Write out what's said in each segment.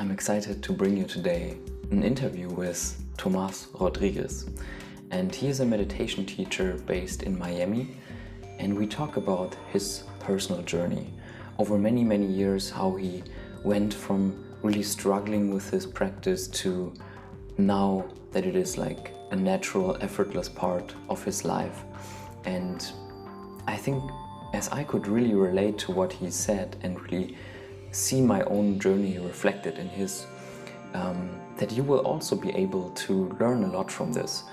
I'm excited to bring you today an interview with Tomas Rodriguez. And he is a meditation teacher based in Miami. And we talk about his personal journey over many, many years, how he went from really struggling with his practice to now that it is like a natural, effortless part of his life. And I think as I could really relate to what he said and really see my own journey reflected in his, um, that you will also be able to learn a lot from this.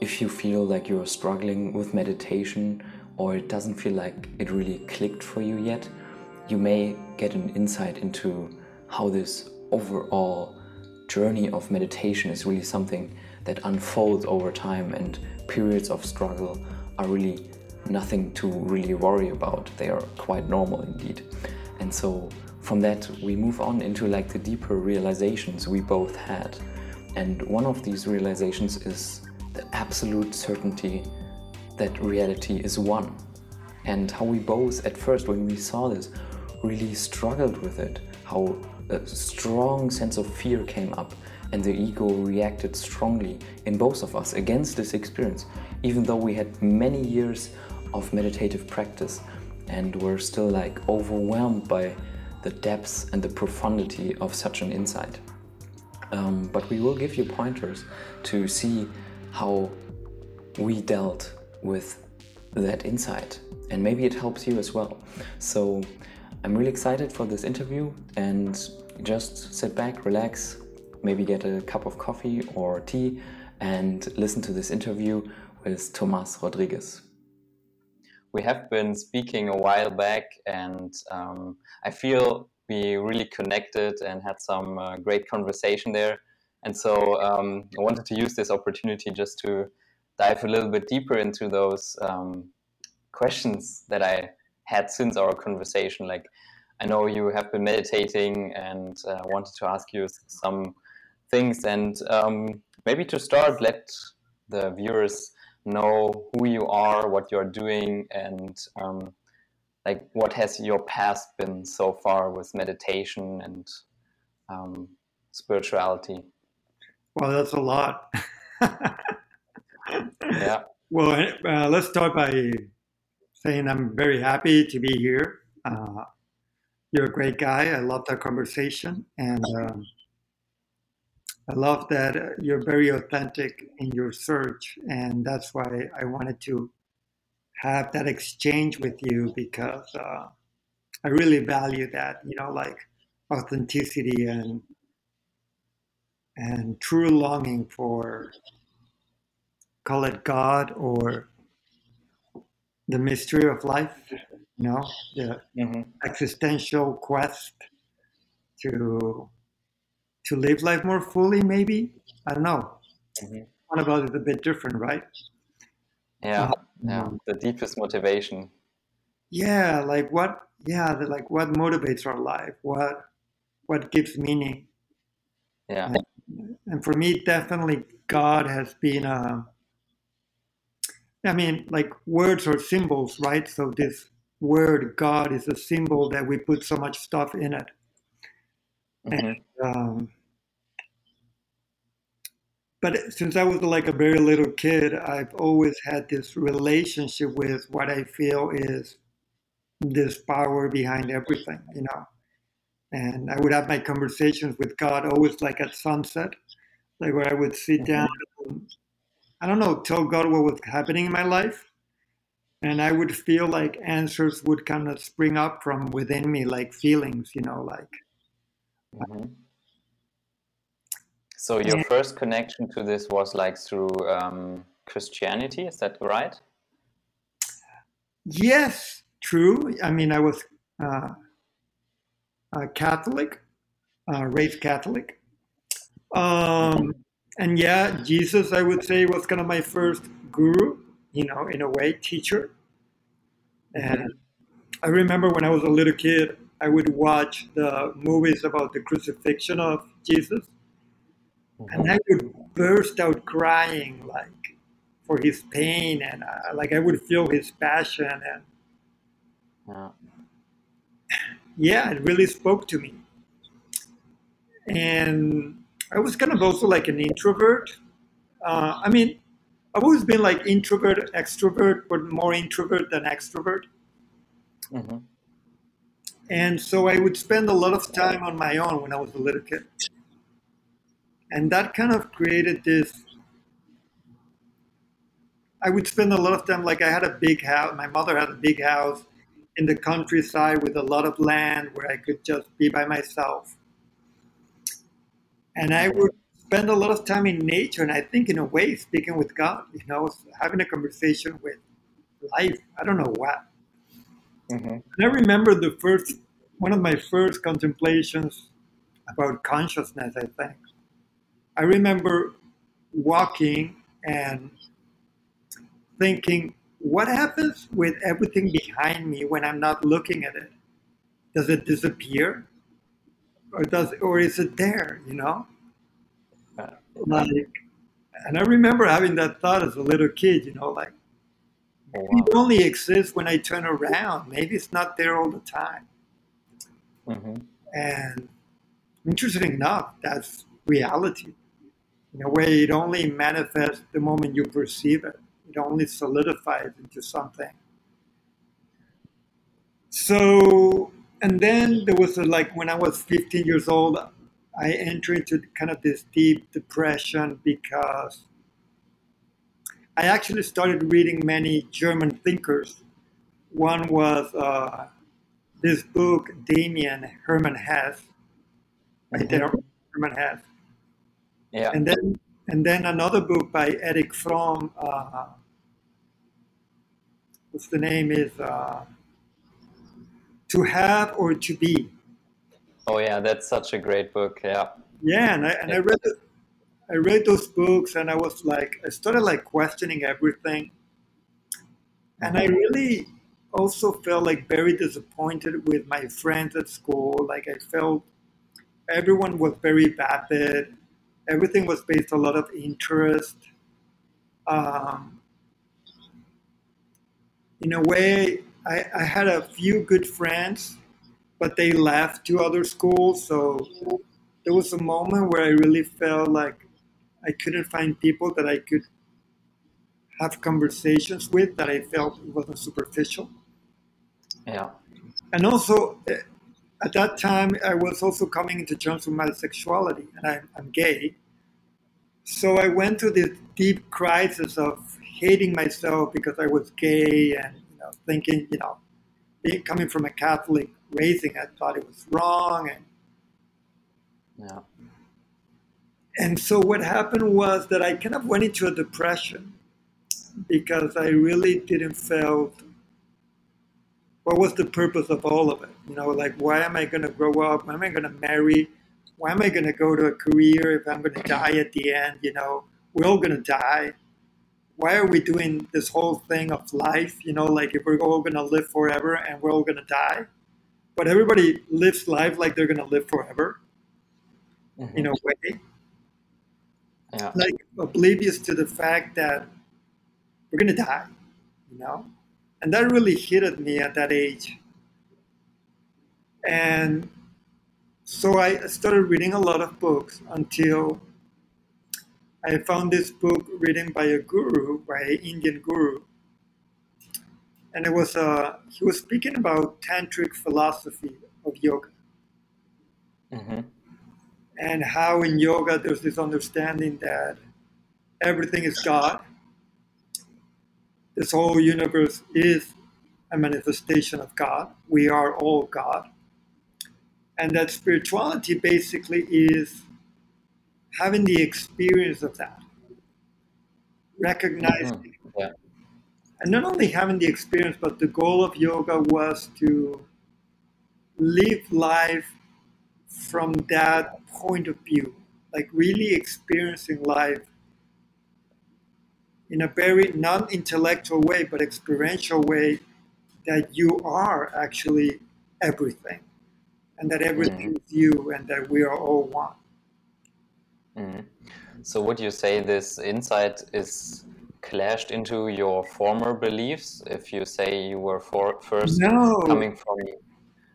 If you feel like you're struggling with meditation or it doesn't feel like it really clicked for you yet, you may get an insight into how this overall journey of meditation is really something that unfolds over time and periods of struggle are really nothing to really worry about. They are quite normal indeed. And so from that we move on into like the deeper realizations we both had. And one of these realizations is the absolute certainty that reality is one. And how we both at first when we saw this really struggled with it, how a strong sense of fear came up and the ego reacted strongly in both of us against this experience, even though we had many years of meditative practice and were still like overwhelmed by the depths and the profundity of such an insight. Um, but we will give you pointers to see how we dealt with that insight and maybe it helps you as well. So I'm really excited for this interview and just sit back, relax, maybe get a cup of coffee or tea and listen to this interview with Tomas Rodriguez. We have been speaking a while back, and um, I feel we really connected and had some uh, great conversation there. And so um, I wanted to use this opportunity just to dive a little bit deeper into those um, questions that I had since our conversation. Like, I know you have been meditating and uh, wanted to ask you some things. And um, maybe to start, let the viewers know who you are, what you're doing, and um, like what has your past been so far with meditation and um, spirituality. Well, that's a lot. yeah. Well, uh, let's start by saying I'm very happy to be here. Uh, you're a great guy. I love that conversation. And um, I love that uh, you're very authentic in your search. And that's why I wanted to have that exchange with you because uh, I really value that, you know, like authenticity and and true longing for call it God or the mystery of life, you know, the mm-hmm. existential quest to to live life more fully. Maybe I don't know. Mm-hmm. One about it a bit different, right? Yeah, uh, yeah. The deepest motivation. Yeah, like what? Yeah, the, like what motivates our life? What what gives meaning? Yeah. And, and for me, definitely, God has been a I mean, like words are symbols, right? So this word God is a symbol that we put so much stuff in it. Mm-hmm. And, um, but since I was like a very little kid, I've always had this relationship with what I feel is this power behind everything, you know. And I would have my conversations with God always like at sunset, like where I would sit mm-hmm. down I don't know, tell God what was happening in my life. And I would feel like answers would kind of spring up from within me, like feelings, you know, like. Mm-hmm. So your and, first connection to this was like through um, Christianity, is that right? Yes, true. I mean, I was uh, a Catholic, uh, raised Catholic. Um, mm-hmm and yeah, Jesus, I would say, was kind of my first guru, you know, in a way, teacher. And I remember when I was a little kid, I would watch the movies about the crucifixion of Jesus, and I would burst out crying, like for his pain, and uh, like I would feel his passion, and yeah. yeah, it really spoke to me. and I was kind of also like an introvert. Uh, I mean, I've always been like introvert, extrovert, but more introvert than extrovert. Mm-hmm. And so I would spend a lot of time on my own when I was a little kid. And that kind of created this. I would spend a lot of time, like I had a big house. My mother had a big house in the countryside with a lot of land where I could just be by myself. And I would spend a lot of time in nature, and I think, in a way, speaking with God, you know, having a conversation with life. I don't know what. Mm-hmm. And I remember the first, one of my first contemplations about consciousness, I think. I remember walking and thinking, what happens with everything behind me when I'm not looking at it? Does it disappear? Or does or is it there, you know? Like and I remember having that thought as a little kid, you know, like Oh, wow. it only exists when I turn around. Maybe it's not there all the time. Mhm. And interesting enough, that's reality. In a way, it only manifests the moment you perceive it. It only solidifies into something. So, and then there was a, like when I was 15 years old, I entered into kind of this deep depression because I actually started reading many German thinkers. One was uh, this book, Demian Hermann right there, Hermann Hesse, Yeah. and then and then another book by Erich Fromm. Uh, what's the name is uh, To Have or To Be. Oh, yeah. That's such a great book. Yeah. Yeah, and I and I read the, I read those books and I was like I started like questioning everything. And I really also felt like very disappointed with my friends at school. Like I felt everyone was very vapid. Everything was based a lot of interest. Um, in a way, I, I had a few good friends, but they left to other schools. So there was a moment where I really felt like I couldn't find people that I could have conversations with that I felt wasn't superficial. Yeah. And also, eh, at that time, I was also coming into terms with my sexuality, and I'm, I'm gay. So I went through this deep crisis of hating myself because I was gay, and you know, thinking, you know, being, coming from a Catholic raising, I thought it was wrong, and Yeah. and so what happened was that I kind of went into a depression because I really didn't feel what was the purpose of all of it. You know, like why am I going to grow up? Why am I going to marry? Why am I going to go to a career if I'm going to die at the end? You know, we're all going to die. Why are we doing this whole thing of life? You know, like if we're all going to live forever and we're all going to die, but everybody lives life like they're going to live forever Mhm. in a way Yeah. like oblivious to the fact that we're gonna die, you know, and that really hit at me at that age. And so I started reading a lot of books until I found this book written by a guru, by an Indian guru, and it was uh, he was speaking about tantric philosophy of yoga Mhm. and how in yoga there's this understanding that everything is God. This whole universe is a manifestation of God. We are all God. And that spirituality basically is having the experience of that, recognizing, mm-hmm. Yeah. and not only having the experience, but the goal of yoga was to live life from that point of view, like really experiencing life in a very non intellectual way, but experiential way that you are actually everything and that everything is you and that we are all one. Mhm. So would you say this insight is clashed into your former beliefs? If you say you were for, first No, coming from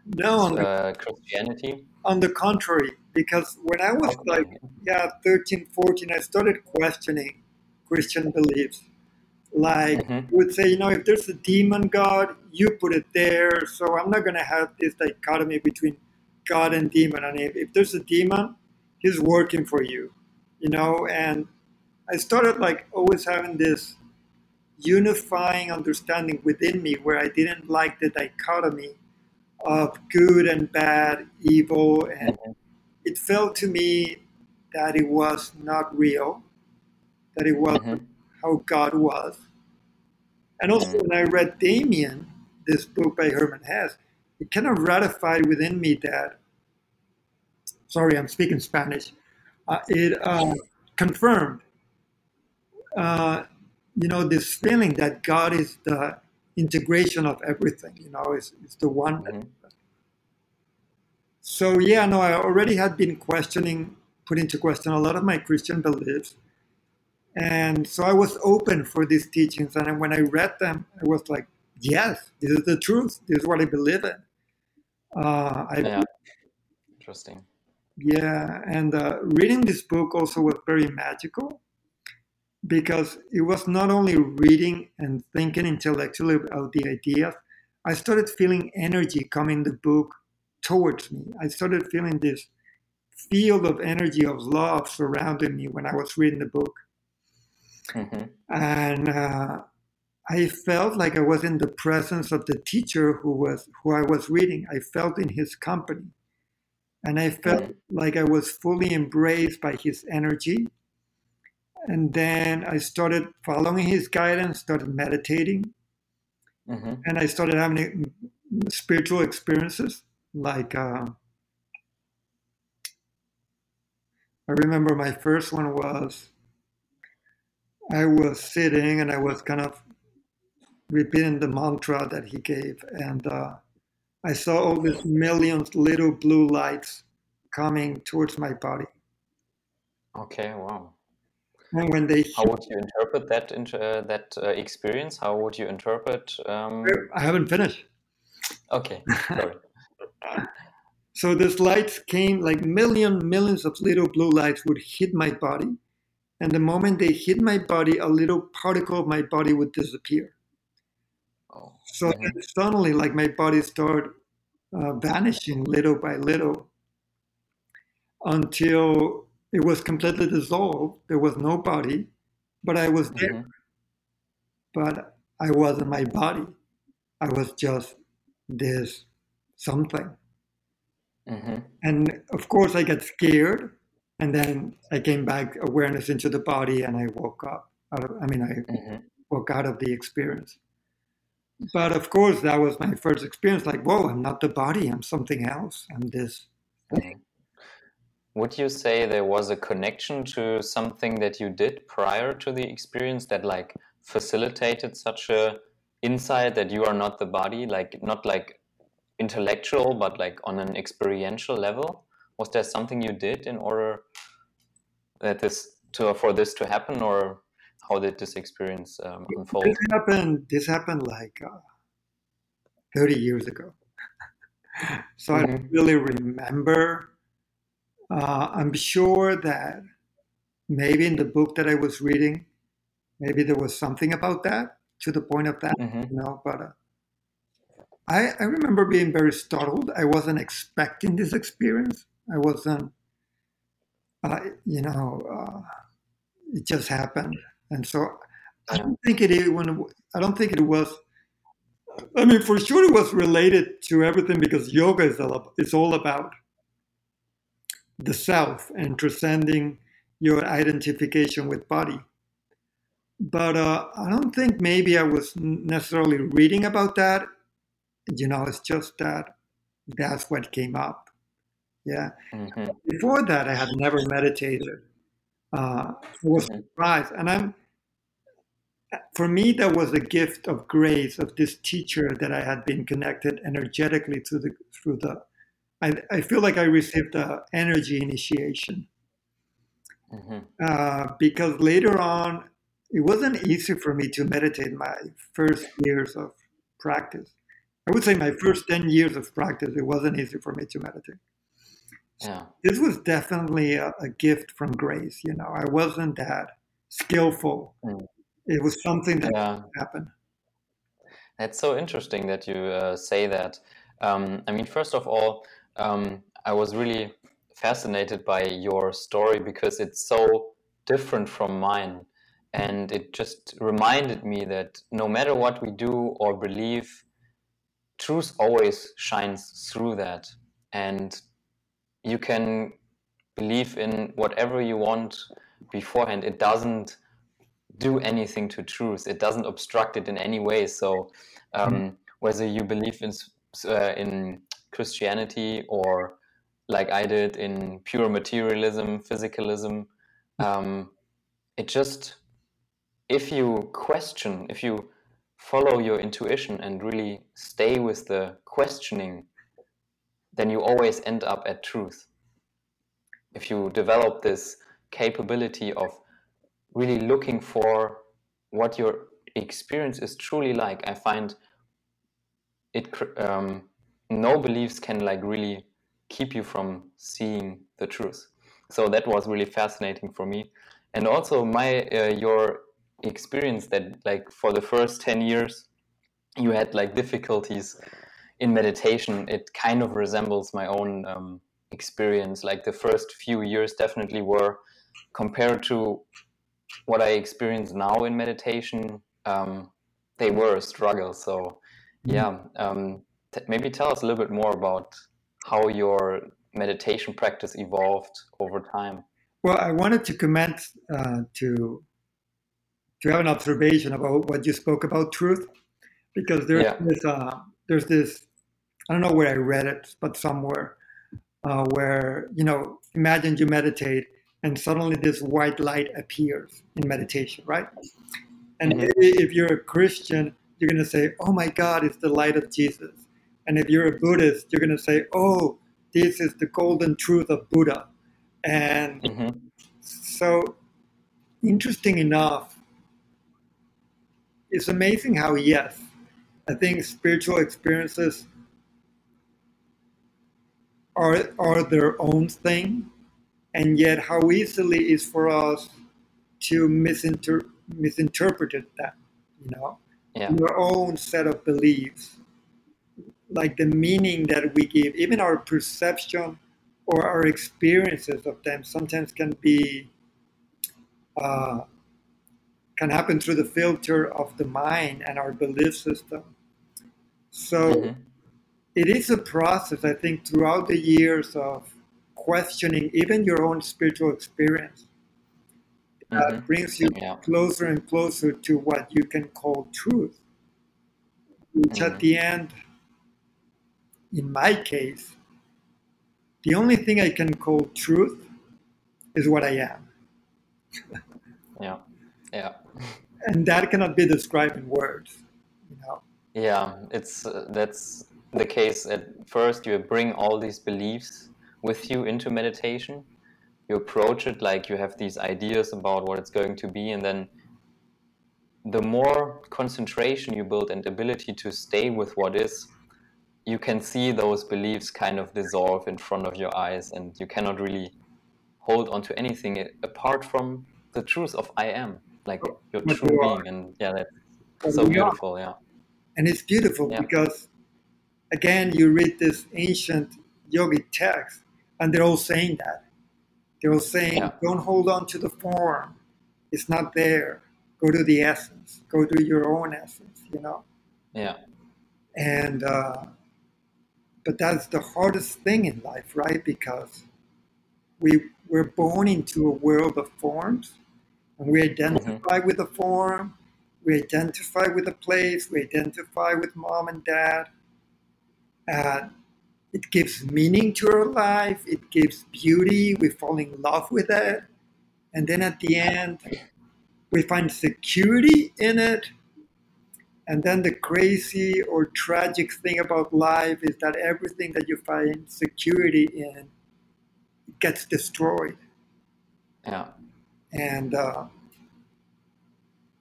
no, on the, uh, Christianity? on the contrary, because when I was Okay. like, yeah, 13, 14, I started questioning Christian beliefs. Like, Mhm. would say, you know, if there's a demon God, you put it there. So I'm not going to have this dichotomy between God and demon. And if, if there's a demon, he's working for you, you know. And I started like always having this unifying understanding within me where I didn't like the dichotomy of good and bad, evil, and Mhm. it felt to me that it was not real, that it was Mhm. how God was. And also, Mm. when I read Demian, this book by Hermann Hesse, it kind of ratified within me that, sorry, I'm speaking Spanish, uh, it uh, confirmed, uh, you know, this feeling that God is the integration of everything, you know, is, is the one. that- Mhm. So, yeah, no, I already had been questioning, put into question a lot of my Christian beliefs. And so I was open for these teachings. And when I read them, I was like, yes, this is the truth. This is what I believe in. Uh, I, Yeah. Interesting. yeah, and uh, reading this book also was very magical because it was not only reading and thinking intellectually about the ideas, I started feeling energy coming the book towards me. I started feeling this field of energy of love surrounding me when I was reading the book. Mhm. and uh, I felt like I was in the presence of the teacher who was who I was reading. I felt in his company, and I felt Mhm. like I was fully embraced by his energy. And then I started following his guidance, started meditating, Mhm. and I started having spiritual experiences. Like uh, I remember my first one was I was sitting and I was kind of repeating the mantra that he gave, and uh, I saw all these millions little blue lights coming towards my body. Okay. Wow. And when they How would you interpret that into uh, that uh, experience? How would you interpret? Um... I haven't finished. Okay. Sorry. So these lights came like million millions of little blue lights would hit my body, and the moment they hit my body, a little particle of my body would disappear. Oh. So then suddenly, like my body started uh, vanishing little by little until it was completely dissolved. There was no body, but I was there. Mhm. But I wasn't my body. I was just this something. Mhm. And of course, I got scared, and then I came back awareness into the body, and I woke up. Out of, I mean, I Mhm. woke out of the experience. But of course, that was my first experience. Like, whoa, I'm not the body. I'm something else. I'm this. thing. Would you say there was a connection to something that you did prior to the experience that like facilitated such a insight that you are not the body, like not like intellectual, but like on an experiential level? Was there something you did in order that this to for this to happen, or how did this experience um, unfold? This happened. This happened like uh, 30 years ago. so I don't Mhm. really remember. Uh, I'm sure that maybe in the book that I was reading, maybe there was something about that to the point of that, Mhm. you know. But uh, I, I remember being very startled. I wasn't expecting this experience. I wasn't, uh, you know, uh, it just happened, and so I don't think it even. I don't think it was. I mean, for sure, it was related to everything because yoga is all, it's all about the self and transcending your identification with body. But uh, I don't think maybe I was necessarily reading about that. You know, it's just that that's what came up. Yeah. Mhm. Before that, I had never meditated. Uh, was Mhm. surprised, and I'm. For me, that was a gift of grace of this teacher that I had been connected energetically to the through the. I, I feel like I received the energy initiation Mhm. uh, because later on, it wasn't easy for me to meditate my first years of practice. I would say my first 10 years of practice, it wasn't easy for me to meditate. Yeah. This was definitely a, a gift from grace. You know, I wasn't that skillful. Mm. It was something that Yeah. happened. That's so interesting that you uh, say that. Um, I mean, first of all, um, I was really fascinated by your story because it's so different from mine. And it just reminded me that no matter what we do or believe, truth always shines through that. And you can believe in whatever you want beforehand. It doesn't do anything to truth. It doesn't obstruct it in any way. So um, whether you believe in uh, in Christianity or like I did in pure materialism, physicalism, um, it just if you question, if you follow your intuition and really stay with the questioning, then you always end up at truth. If you develop this capability of really looking for what your experience is truly like, I find it um, no beliefs can like really keep you from seeing the truth. So that was really fascinating for me, and also my uh, your experience that like for the first ten years you had like difficulties in meditation. It kind of resembles my own um, experience. Like the first few years definitely were compared to what I experience now in meditation. Um, they were a struggle. So yeah, um, t- maybe tell us a little bit more about how your meditation practice evolved over time. Well, I wanted to comment uh, to to have an observation about what you spoke about truth, because there's Yeah. this uh, there's this I don't know where I read it, but somewhere uh, where you know imagine you meditate and suddenly this white light appears in meditation, right? And Mhm. if you're a Christian, you're gonna say, "Oh my God, it's the light of Jesus," and if you're a Buddhist, you're gonna say, "Oh, this is the golden truth of Buddha," and hmm so, interesting enough, it's amazing how, yes, I think spiritual experiences are, are their own thing, and yet how easily is for us to misinter- misinterpret that, you know, Yeah. your own set of beliefs, like the meaning that we give, even our perception or our experiences of them sometimes can be uh, can happen through the filter of the mind and our belief system. So Mhm. It is a process, I think, throughout the years of questioning even your own spiritual experience that Mhm. brings you Yeah. closer and closer to what you can call truth, which at Mhm. the end, in my case, the only thing I can call truth is what I am. Yeah. Yeah. And that cannot be described in words. You know? Yeah, it's uh, that's the case. At first, you bring all these beliefs with you into meditation. You approach it like you have these ideas about what it's going to be, and then the more concentration you build and ability to stay with what is, you can see those beliefs kind of dissolve in front of your eyes, and you cannot really hold on to anything apart from the truth of I am, like your true being. And yeah, that's so beautiful. Yeah. And it's beautiful Yeah. because, again, you read this ancient yogic text, and they're all saying that. They're all saying, Yeah. don't hold on to the form. It's not there. Go to the essence. Go to your own essence, you know? Yeah. And, uh, but that's the hardest thing in life, right? Because we, we're born into a world of forms, and we identify with the form, we identify with the place, we identify with mom and dad. And it gives meaning to our life, it gives beauty, we fall in love with it. And then at the end, we find security in it. And then the crazy or tragic thing about life is that everything that you find security in gets destroyed. Yeah. And uh,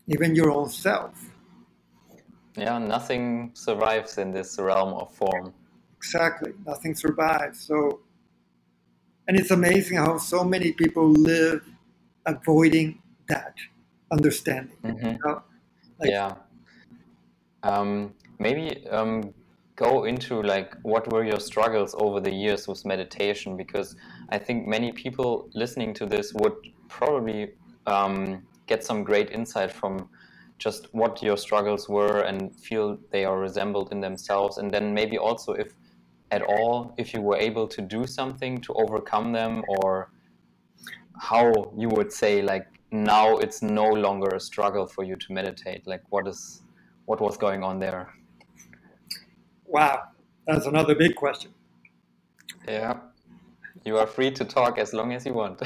even your own self. Yeah, nothing survives in this realm of form. Exactly, nothing survives. So, and it's amazing how so many people live avoiding that understanding. Mm-hmm. You know? like, yeah. Um, maybe um, go into like what were your struggles over the years with meditation because I think many people listening to this would probably um, get some great insight from just what your struggles were and feel they are resembled in themselves. And then maybe also if at all if you were able to do something to overcome them or how you would say like now it's no longer a struggle for you to meditate. Like what is what was going on there? Wow, that's another big question. yeah. You are free to talk as long as you want.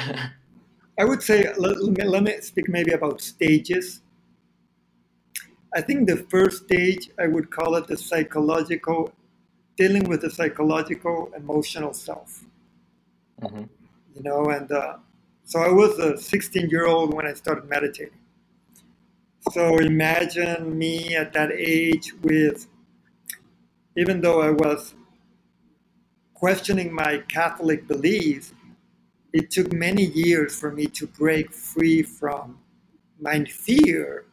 I would say let, let me, let me speak maybe about stages. I think the first stage I would call it the psychological, dealing with the psychological emotional self. hmm You know, and uh, so I was a 16 year old when I started meditating. So imagine me at that age with, even though I was questioning my Catholic beliefs, it took many years for me to break free from my fear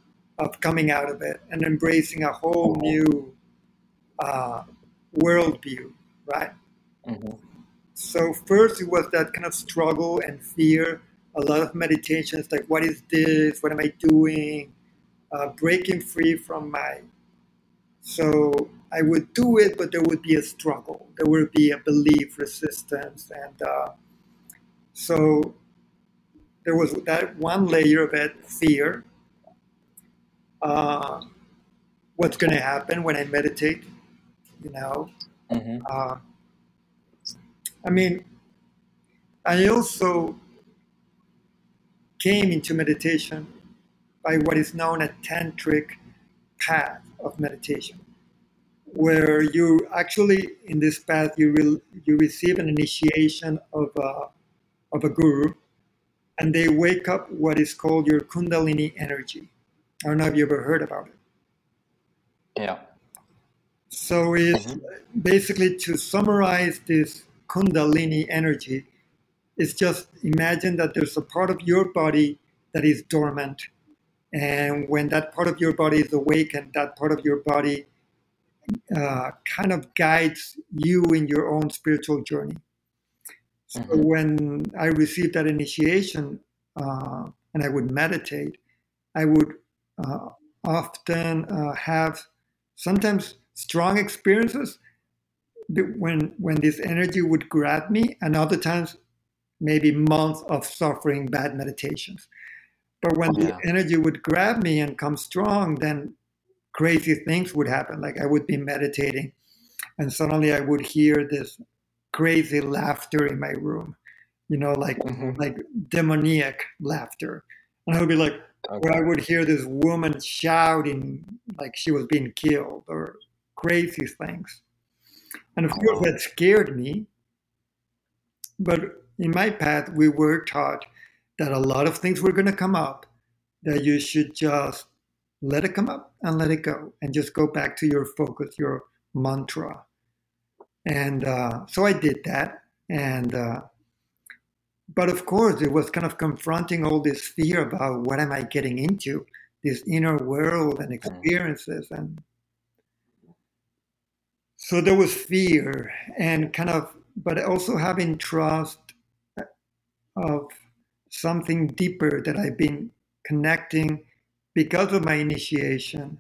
of coming out of it and embracing a whole new uh, worldview, right? hmm So first it was that kind of struggle and fear. A lot of meditations like, what is this? What am I doing? Uh, breaking free from my. So I would do it, but there would be a struggle. There would be a belief resistance, and uh, so there was that one layer of it, fear. Uh, what's going to happen when I meditate? You know, hmm uh, I mean, I also came into meditation by what is known as tantric path of meditation, where you actually in this path you will you receive an initiation of a, of a guru, and they wake up what is called your kundalini energy. I don't know if you ever heard about it. yeah So it's basically to summarize this kundalini energy, it's just imagine that there's a part of your body that is dormant. And when that part of your body is awakened, that part of your body uh, kind of guides you in your own spiritual journey. So Mhm. when I received that initiation uh, and I would meditate, I would often uh, have sometimes strong experiences when when this energy would grab me, and other times maybe months of suffering bad meditations. But when Yeah. the energy would grab me and come strong, then crazy things would happen. Like I would be meditating, and suddenly I would hear this crazy laughter in my room, you know, like Mhm. like demoniac laughter, and I would be like, where I would hear this woman shouting like she was being killed or crazy things. And of course, that scared me. But in my path, we were taught that a lot of things were going to come up, that you should just let it come up and let it go and just go back to your focus, your mantra. And uh, so I did that. And, uh, but of course, it was kind of confronting all this fear about what am I getting into, this inner world and experiences. And so there was fear and kind of, but also having trust of something deeper that I've been connecting because of my initiation,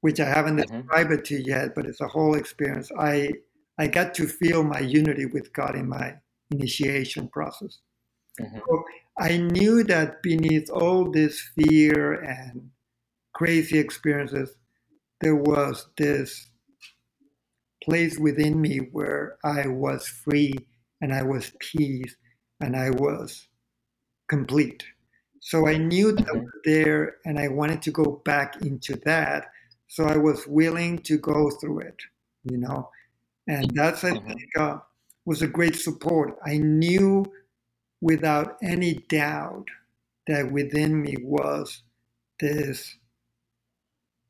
which I haven't Mhm. described it to yet, but it's a whole experience. I I got to feel my unity with God in my initiation process. Mhm. So I knew that beneath all this fear and crazy experiences, there was this place within me where I was free and I was peace and I was complete. So I knew that Mhm. was there and I wanted to go back into that. So I was willing to go through it, you know. And that's, I Mhm. think, uh, was a great support. I knew without any doubt that within me was this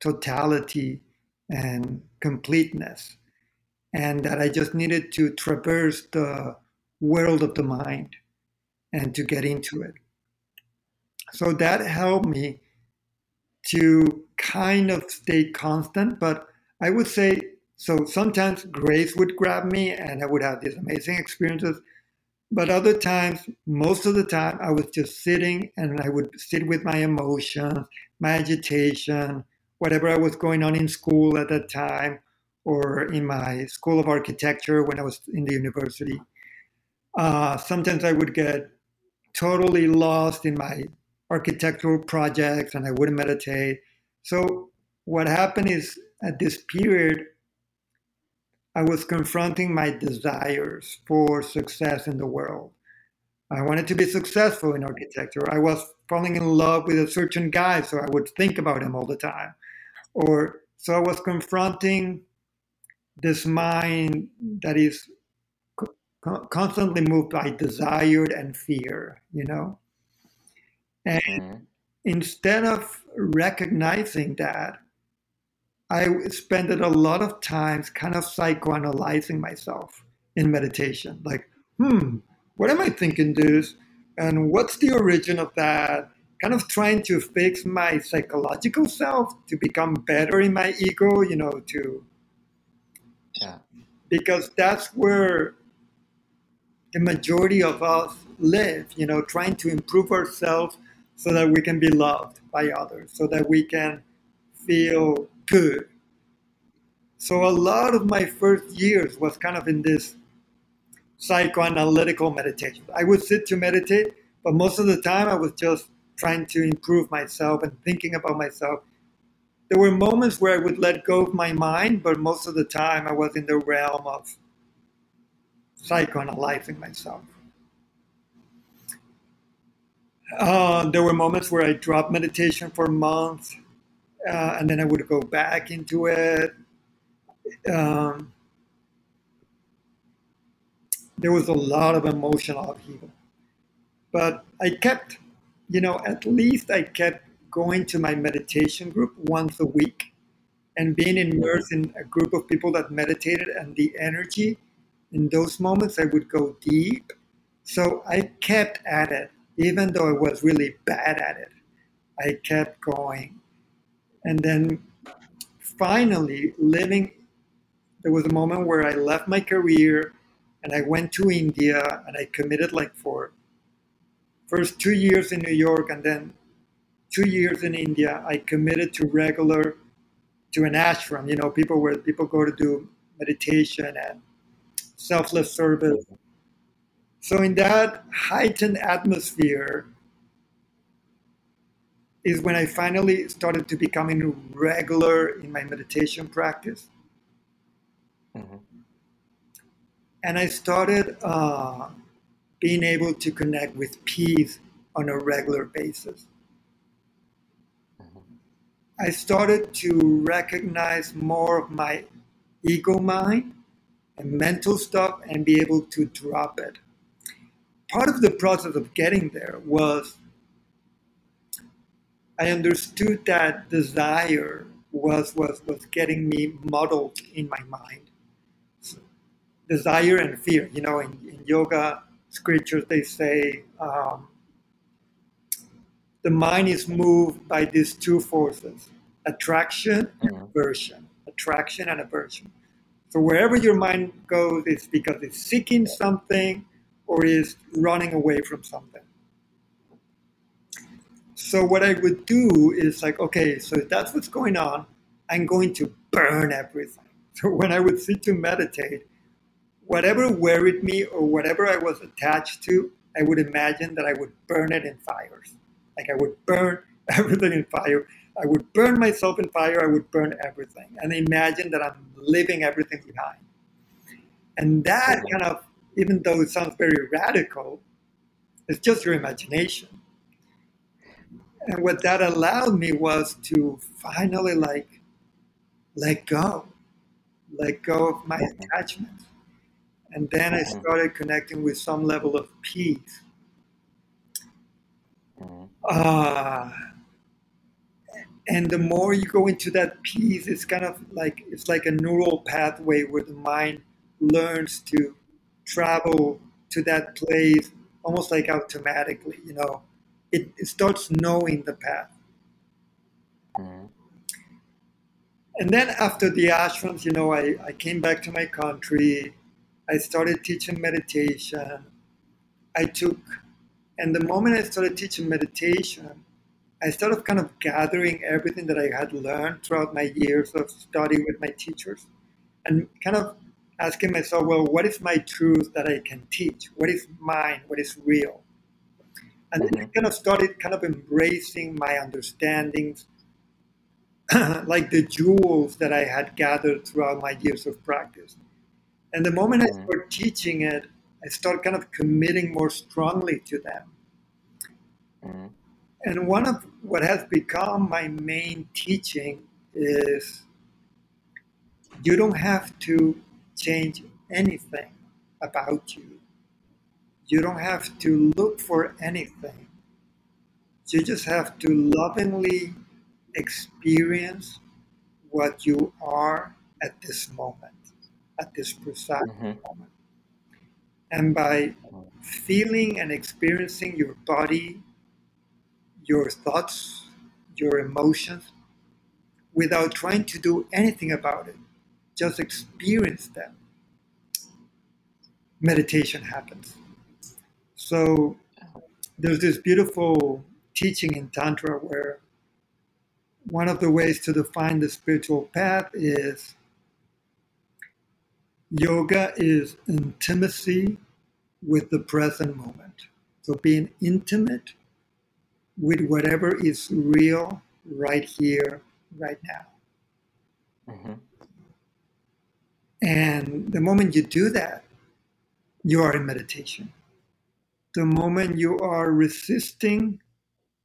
totality and completeness, and that I just needed to traverse the world of the mind and to get into it. So that helped me to kind of stay constant, but I would say so sometimes grace would grab me and I would have these amazing experiences. But other times, most of the time, I was just sitting and I would sit with my emotions, my agitation, whatever I was going on in school at that time or in my school of architecture when I was in the university. Uh, sometimes I would get totally lost in my architectural projects and I wouldn't meditate. So, what happened is at this period, I was confronting my desires for success in the world. I wanted to be successful in architecture. I was falling in love with a certain guy, so I would think about him all the time. Or so I was confronting this mind that is co- constantly moved by desire and fear, you know? And mm-hmm. instead of recognizing that, I spent a lot of times kind of psychoanalyzing myself in meditation. Like, hmm, what am I thinking this? And what's the origin of that? Kind of trying to fix my psychological self to become better in my ego, you know, to. Yeah. Because that's where the majority of us live, you know, trying to improve ourselves so that we can be loved by others, so that we can feel good. So a lot of my first years was kind of in this psychoanalytical meditation. I would sit to meditate, but most of the time I was just trying to improve myself and thinking about myself. There were moments where I would let go of my mind, but most of the time I was in the realm of psychoanalyzing myself. Uh, there were moments where I dropped meditation for months uh, and then I would go back into it. Um, there was a lot of emotional upheaval, but I kept, you know, at least I kept going to my meditation group once a week and being immersed in a group of people that meditated and the energy in those moments I would go deep. So I kept at it, even though I was really bad at it. I kept going and then finally, living, there was a moment where I left my career and I went to India and I committed like for first two years in New York and then two years in India. I committed to regular, to an ashram, you know, people where people go to do meditation and selfless service. So in that heightened atmosphere, is when I finally started to becoming regular in my meditation practice. Mm-hmm. And I started uh, being able to connect with peace on a regular basis. Mm-hmm. I started to recognize more of my ego mind and mental stuff and be able to drop it. Part of the process of getting there was I understood that desire was was was getting me muddled in my mind. So desire and fear. You know, in, in yoga scriptures they say um, the mind is moved by these two forces: attraction and mm-hmm. aversion. Attraction and aversion. So wherever your mind goes, it's because it's seeking something or is running away from something. So what I would do is like, okay, so if that's what's going on, I'm going to burn everything. So when I would sit to meditate, whatever worried me or whatever I was attached to, I would imagine that I would burn it in fires. Like I would burn everything in fire. I would burn myself in fire. I would burn everything. And imagine that I'm leaving everything behind. And that kind of, even though it sounds very radical, it's just your imagination and what that allowed me was to finally like let go let go of my attachments and then i mm-hmm. started connecting with some level of peace mm-hmm. uh, and the more you go into that peace it's kind of like it's like a neural pathway where the mind learns to travel to that place almost like automatically. You know, it, it starts knowing the path. Mm. And then after the ashrams, you know, I, I came back to my country. I started teaching meditation. I took, and the moment I started teaching meditation, I started kind of gathering everything that I had learned throughout my years of study with my teachers and kind of asking myself, well, what is my truth that I can teach? What is mine? What is real? And then I kind of started kind of embracing my understandings, like the jewels that I had gathered throughout my years of practice. And the moment I started teaching it, I started kind of committing more strongly to them. Mm. And one of what has become my main teaching is you don't have to change anything about you. You don't have to look for anything. You just have to lovingly experience what you are at this moment, at this precise Mhm. moment. And by feeling and experiencing your body, your thoughts, your emotions, without trying to do anything about it, just experience them, meditation happens. So there's this beautiful teaching in Tantra where one of the ways to define the spiritual path is yoga is intimacy with the present moment. So being intimate with whatever is real right here, right now. Mhm. And the moment you do that, you are in meditation. The moment you are resisting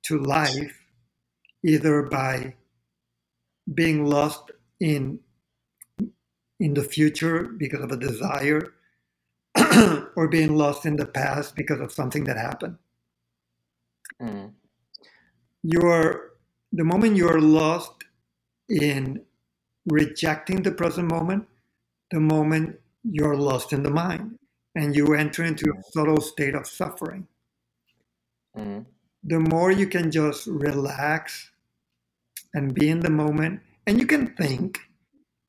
to life, either by being lost in in the future because of a desire, or being lost in the past because of something that happened, Mm. you are the moment you are lost in rejecting the present moment, the moment you're lost in the mind and you enter into a subtle state of suffering. Mm. The more you can just relax and be in the moment, and you can think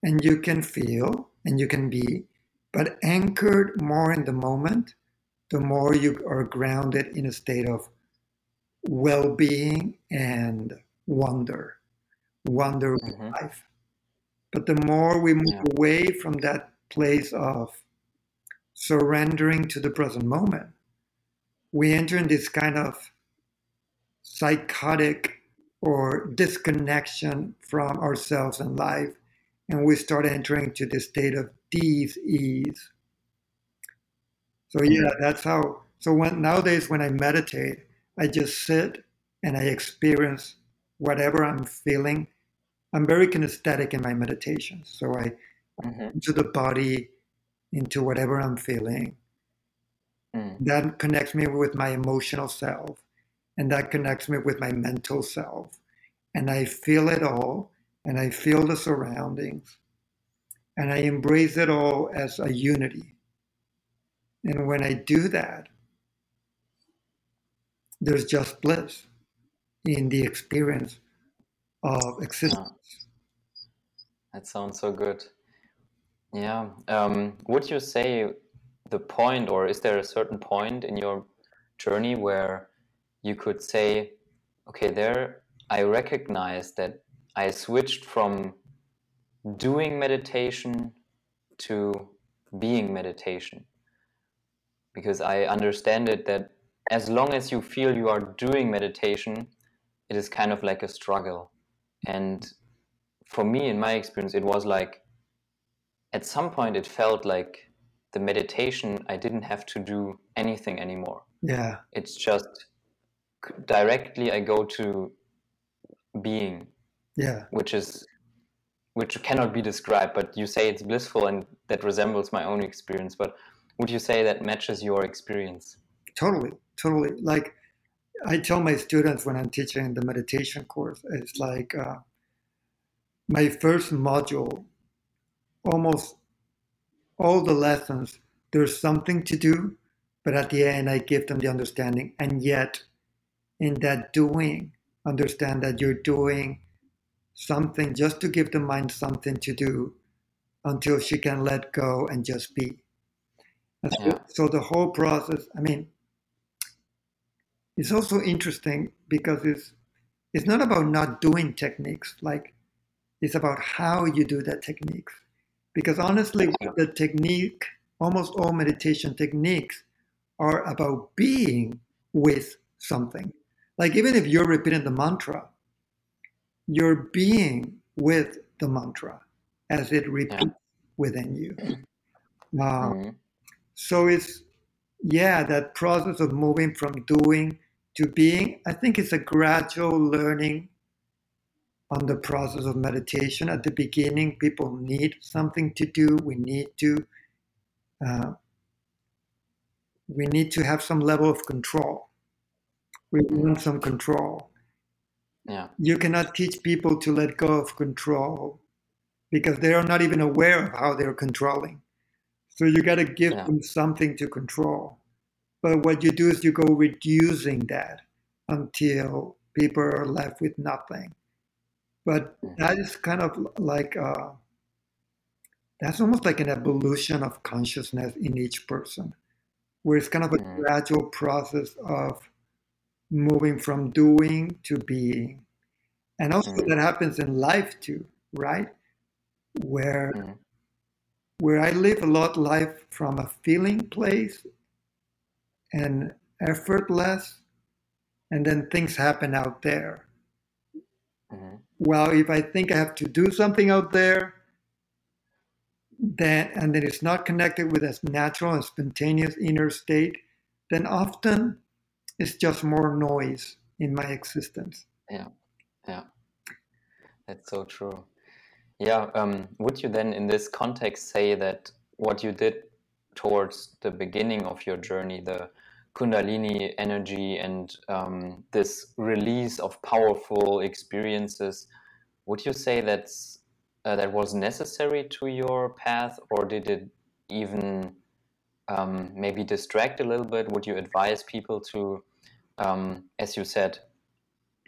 and you can feel and you can be, but anchored more in the moment, the more you are grounded in a state of well being and wonder, wonder Mhm. life. But the more we move Yeah. away from that place of surrendering to the present moment, we enter in this kind of psychotic or disconnection from ourselves and life, and we start entering to this state of dis-ease. So yeah, that's how. So when nowadays when I meditate, I just sit and I experience whatever I'm feeling. I'm very kinesthetic in my meditation, so I Mhm. into the body, into whatever I'm feeling. Mm. That connects me with my emotional self, and that connects me with my mental self. And I feel it all, and I feel the surroundings, and I embrace it all as a unity. And when I do that, there's just bliss in the experience of existence. That sounds so good. Yeah. Um, would you say the point, or is there a certain point in your journey where you could say, okay, there I recognize that I switched from doing meditation to being meditation? Because I understand it that as long as you feel you are doing meditation, it is kind of like a struggle. And for me, in my experience, it was like at some point it felt like the meditation, I didn't have to do anything anymore. Yeah, It's just directly I go to being, yeah. which is which cannot be described. But you say it's blissful, and that resembles my own experience. But would you say that matches your experience? totally totally like I tell my students when I'm teaching the meditation course, it's like uh, my first module, almost all the lessons, there's something to do, but at the end, I give them the understanding. And yet, in that doing, understand that you're doing something just to give the mind something to do until she can let go and just be. And so, Yeah. so the whole process, I mean, it's also interesting because it's it's not about not doing techniques, like it's about how you do that techniques. Because honestly, the technique, almost all meditation techniques are about being with something. Like even if you're repeating the mantra, you're being with the mantra as it repeats within you. Uh, Mhm. so it's, yeah, that process of moving from doing to being, I think it's a gradual learning on the process of meditation. At the beginning, people need something to do. We need to, uh, we need to have some level of control. We want some control. Yeah. You cannot teach people to let go of control because they are not even aware of how they're controlling. So you got to give Yeah. them something to control. But what you do is you go reducing that until people are left with nothing. But Mhm. that is kind of like uh, that's almost like an evolution of consciousness in each person, where it's kind of a Mhm. gradual process of moving from doing to being. And also Mhm. that happens in life too, right? Where Mhm. where I live a lot life from a feeling place and effortless, and then things happen out there. Mhm. Well, if I think I have to do something out there, then and then it's not connected with a natural and spontaneous inner state, then often it's just more noise in my existence. Yeah. Yeah. That's so true. Yeah. Um, would you then, in this context, say that what you did towards the beginning of your journey, the Kundalini energy and um, this release of powerful experiences, would you say that's uh, that was necessary to your path, or did it even um, maybe distract a little bit? Would you advise people to, um, as you said,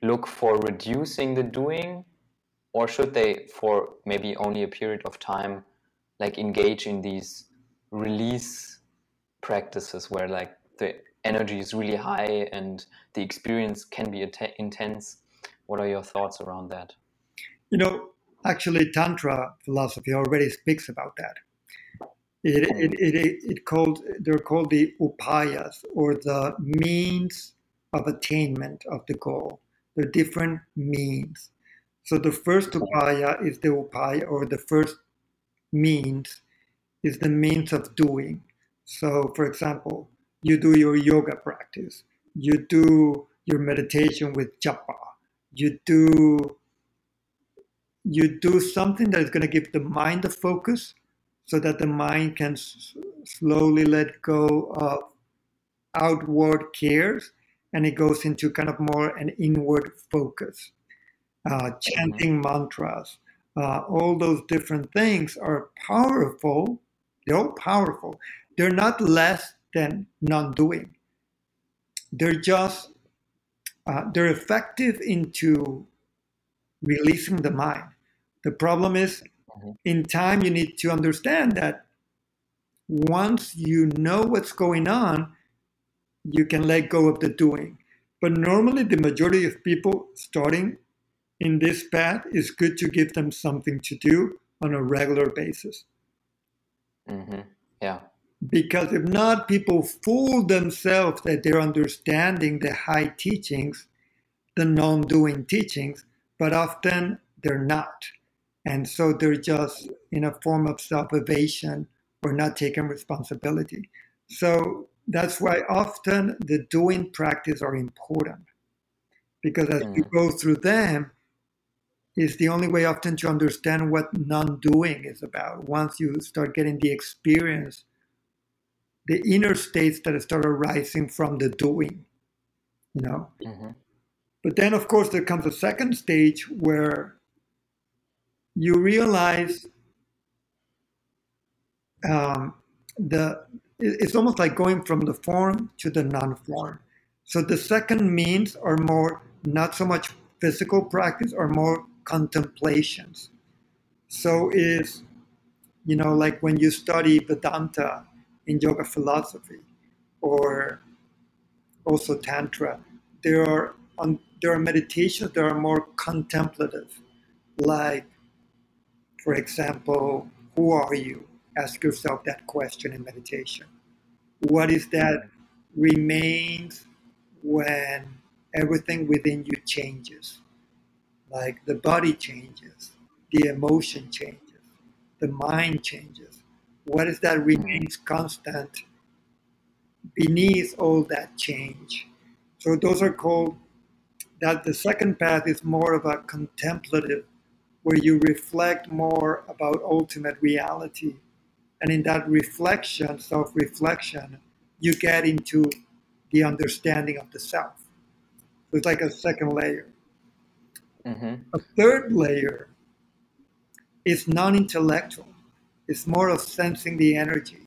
look for reducing the doing, or should they, for maybe only a period of time, like engage in these release practices where like the energy is really high and the experience can be intense? What are your thoughts around that? You know, actually, Tantra philosophy already speaks about that. It, hmm. it, it, it, it called they're called the upayas or the means of attainment of the goal. They're different means. So the first upaya is the upaya or the first means is the means of doing. So for example, you do your yoga practice, you do your meditation with japa, you do you do something that is going to give the mind a focus so that the mind can s- slowly let go of outward cares and it goes into kind of more an inward focus. Uh, chanting mantras, uh, all those different things are powerful. They're all powerful. They're not less than non doing. They're just, uh, they're effective into releasing the mind. The problem is, Mhm. in time, you need to understand that once you know what's going on, you can let go of the doing. But normally, the majority of people starting in this path is good to give them something to do on a regular basis. hmm Yeah. Because if not, people fool themselves that they're understanding the high teachings, the non doing teachings, but often they're not. And so they're just in a form of self evasion or not taking responsibility. So that's why often the doing practice are important. Because as you Mhm. go through them, is the only way often to understand what non-doing is about. Once you start getting the experience, the inner states that start arising from the doing. you know. Mhm. But then, of course, there comes a second stage where you realize um, the it's almost like going from the form to the non-form. So the second means are more not so much physical practice or more contemplations. So is you know like when you study Vedanta in yoga philosophy or also tantra, there are on there are meditations that are more contemplative, like for example, who are you? Ask yourself that question in meditation. What is that remains when everything within you changes? Like the body changes, the emotion changes, the mind changes. What is that remains constant beneath all that change? So those are called that the second path is more of a contemplative where you reflect more about ultimate reality and in that reflection self-reflection you get into the understanding of the self so it's like a second layer Mhm. a third layer is non-intellectual it's more of sensing the energy.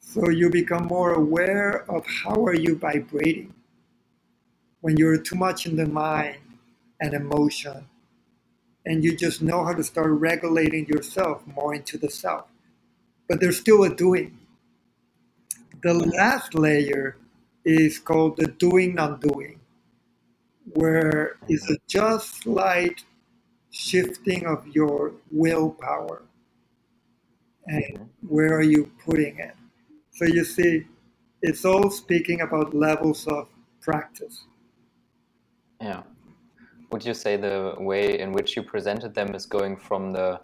So you become more aware of how are you vibrating when you're too much in the mind and emotion and you just know how to start regulating yourself more into the self. But there's still a doing. The last layer is called the doing non-doing where it's a just slight shifting of your willpower and Mhm. where are you putting it so you see it's all speaking about levels of practice Yeah. Would you say the way in which you presented them is going from the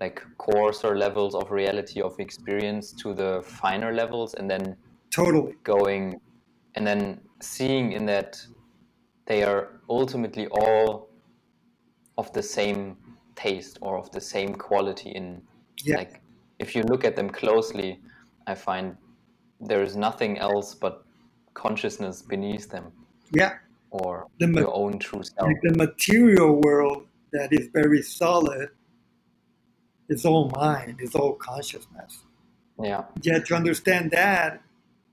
like coarser levels of reality of experience to the finer levels and then totally going and then seeing in that they are ultimately all of the same taste or of the same quality in yeah like if you look at them closely i find there is nothing else but consciousness beneath them. Yeah. Or The ma- your own true self. like the material world that is very solid is all mind is all consciousness. Yeah. Yet to understand that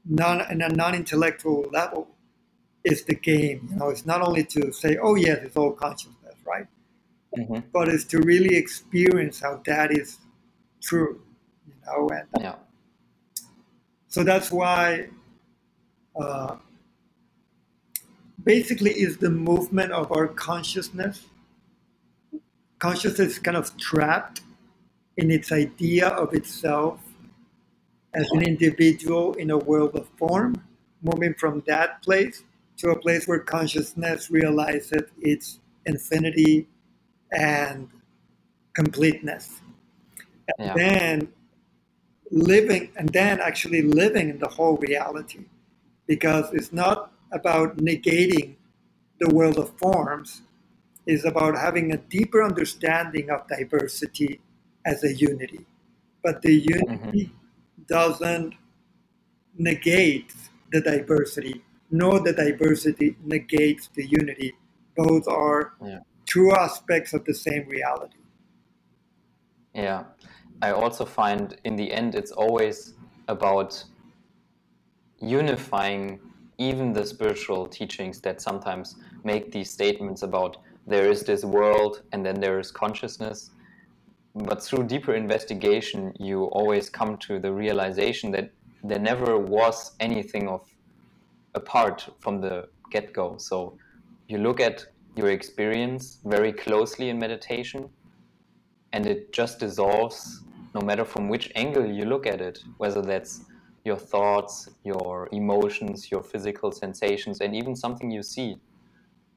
non in a non-intellectual level is the game you know. It's not only to say oh yes it's all consciousness right? Hmm but it's to really experience how that is true know and yeah. So that's why uh, basically is the movement of our consciousness. Consciousness is kind of trapped in its idea of itself as an individual in a world of form moving from that place to a place where consciousness realizes its infinity and completeness. And Yeah. then living and then actually living in the whole reality. Because it's not about negating the world of forms it's about having a deeper understanding of diversity as a unity. But the unity mm-hmm. doesn't negate the diversity nor the diversity negates the unity. Both are Yeah. true aspects of the same reality. Yeah, I also find in the end it's always about unifying even the spiritual teachings that sometimes make these statements about there is this world and then there is consciousness. But through deeper investigation, you always come to the realization that there never was anything of apart from the get go. So you look at your experience very closely in meditation and it just dissolves no matter from which angle you look at it, whether that's your thoughts, your emotions, your physical sensations, and even something you see.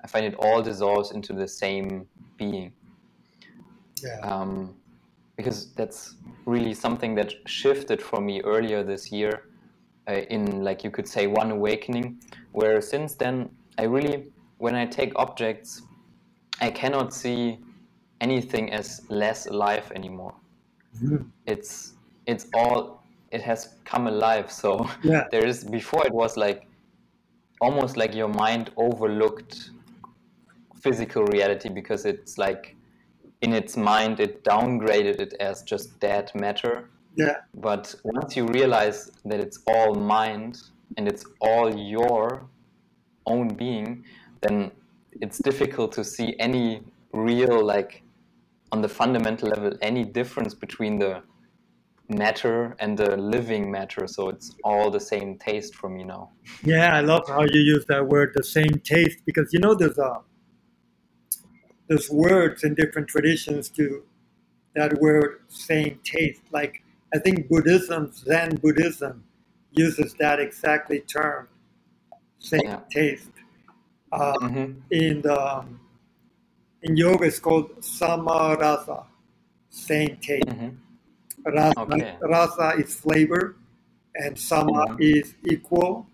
I find it all dissolves into the same being. yeah Um, because that's really something that shifted for me earlier this year uh, in, like you could say, one awakening, where since then I really, when I take objects, I cannot see anything as less alive anymore. Mhm. It's it's all it has come alive. So yeah there is before it was like almost like your mind overlooked physical reality because it's like in its mind it downgraded it as just dead matter Yeah. but once you realize that it's all mind and it's all your own being then it's difficult to see any real like on the fundamental level any difference between the matter and the living matter so it's all the same taste for me now Yeah, I love how you use that word, the same taste, because you know there's a there's words in different traditions to that word same taste. Like I think Buddhism, Zen Buddhism, uses that exactly term, same Yeah. taste. Uh, hmm in the in yoga, it's called samarasa, same taste. hmm Rasa, Okay. rasa is flavor, and sama Mhm. is equal.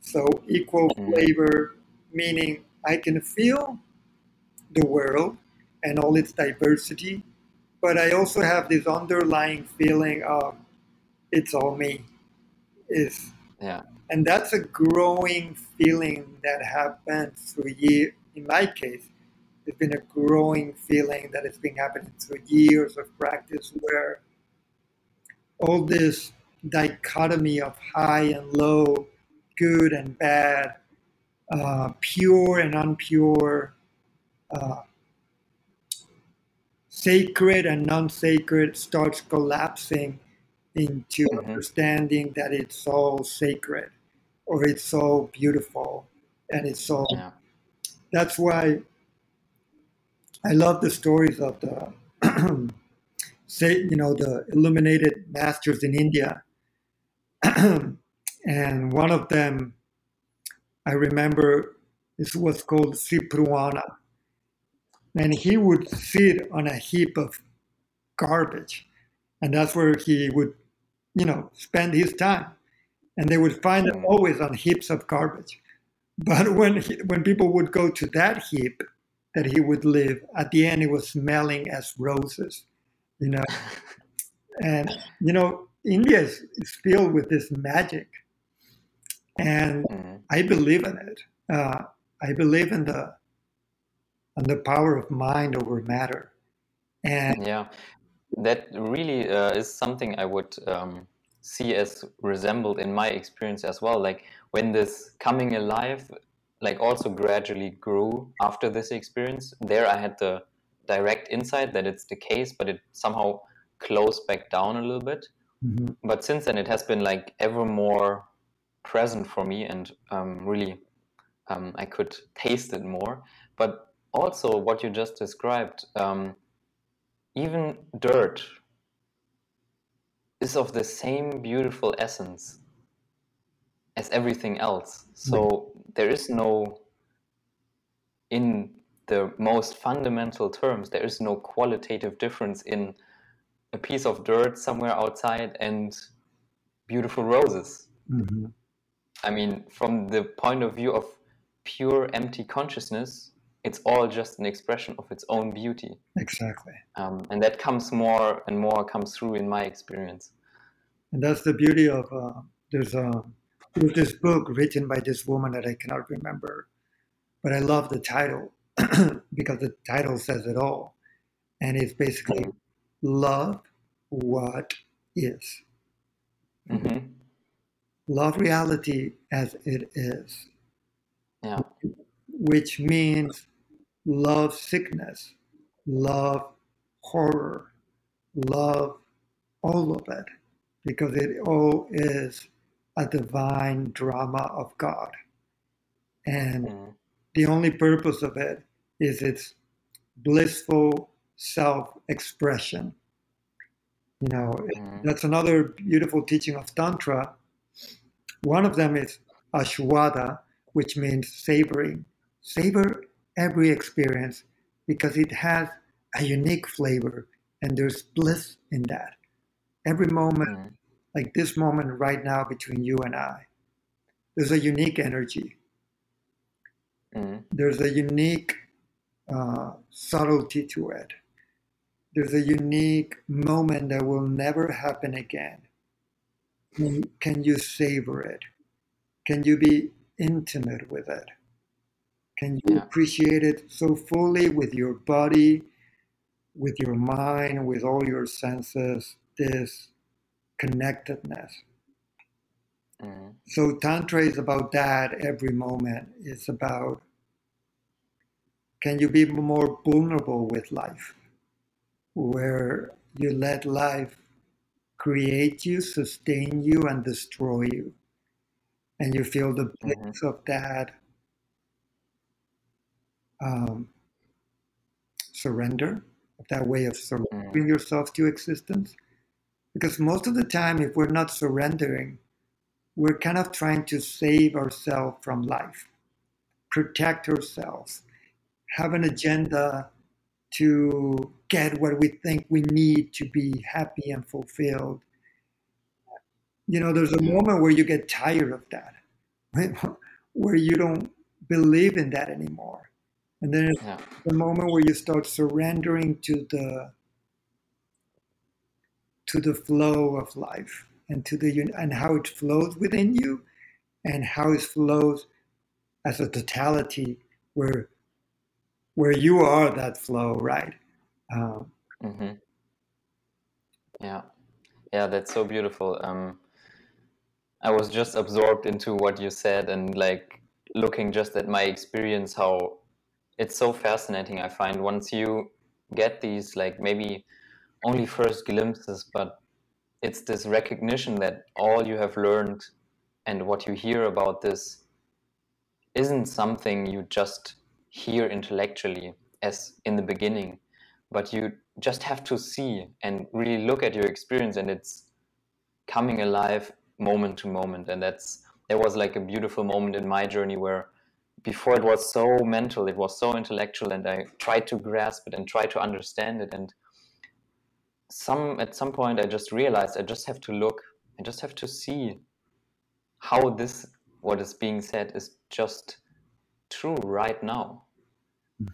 So equal Mhm. flavor, meaning I can feel the world and all its diversity, but I also have this underlying feeling of it's all me. Is yeah and that's a growing feeling that happens through year. In my case, it's been a growing feeling that it's been happening through years of practice, where all this dichotomy of high and low, good and bad, uh, pure and unpure, uh, sacred and non-sacred starts collapsing into Mhm. understanding that it's all sacred or it's all beautiful and it's all. yeah that's why I love the stories of the say you know the illuminated masters in India. And one of them I remember this was called Sipruana. And he would sit on a heap of garbage. And that's where he would you know spend his time. And they would find him Mm. always on heaps of garbage. But when he, when people would go to that heap that he would live. At the end it was smelling as roses you know? And you know india is, is filled with this magic. And Mhm. i believe in it. Uh, i believe in the in the power of mind over matter. And Yeah, that really uh, is something I would um, see as resembled in my experience as well. Like when this coming alive, like also gradually grew after this experience. There, I had the direct insight that it's the case, but it somehow closed back down a little bit. Mhm. But since then, it has been like ever more present for me, and um, really, um, I could taste it more. But also, what you just described. Um, even dirt is of the same beautiful essence as everything else. So there is no, in the most fundamental terms, there is no qualitative difference in a piece of dirt somewhere outside and beautiful roses. Mhm. I mean, from the point of view of pure empty consciousness, it's all just an expression of its own beauty. exactly um, and that comes more and more comes through in my experience and that's the beauty of uh, there's a there's this book written by this woman that i cannot remember but i love the title because the title says it all. And it's basically love what is. Hmm love reality as it is. Yeah. Which means love sickness love horror love all of it because it all is a divine drama of god and Mhm. the only purpose of it is its blissful self-expression you know Mhm. that's another beautiful teaching of tantra one of them is ashwada which means savoring savor every experience because it has a unique flavor and there's bliss in that every moment Mhm. Like this moment right now between you and i there's a unique energy Mhm. there's a unique uh, subtlety to it. There's a unique moment that will never happen again. Can, can you savor it? Can you be intimate with it? Can you Yeah. appreciate it so fully with your body, with your mind, with all your senses, this connectedness? Mhm. So Tantra is about that every moment. It's about can you be more vulnerable with life, where you let life create you, sustain you, and destroy you. And you feel the bliss of that um, surrender, that way of surrendering yourself to existence. Because most of the time, if we're not surrendering, we're kind of trying to save ourselves from life, protect ourselves, have an agenda to get what we think we need to be happy and fulfilled. You know, there's a moment where you get tired of that, where you don't believe in that anymore. And then there's Yeah. the moment where you start surrendering to the to the flow of life and to the and how it flows within you and how it flows as a totality where where you are that flow right um, hmm Yeah, yeah, that's so beautiful. Um, I was just absorbed into what you said and like looking just at my experience, how it's so fascinating. I find once you get these like maybe only first glimpses, but it's this recognition that all you have learned and what you hear about this isn't something you just hear intellectually as in the beginning but you just have to see and really look at your experience and it's coming alive moment to moment. And that's there was like a beautiful moment in my journey where before it was so mental it was so intellectual and i tried to grasp it and try to understand it. And some at some point i just realized i just have to look i just have to see how this what is being said is just true right now.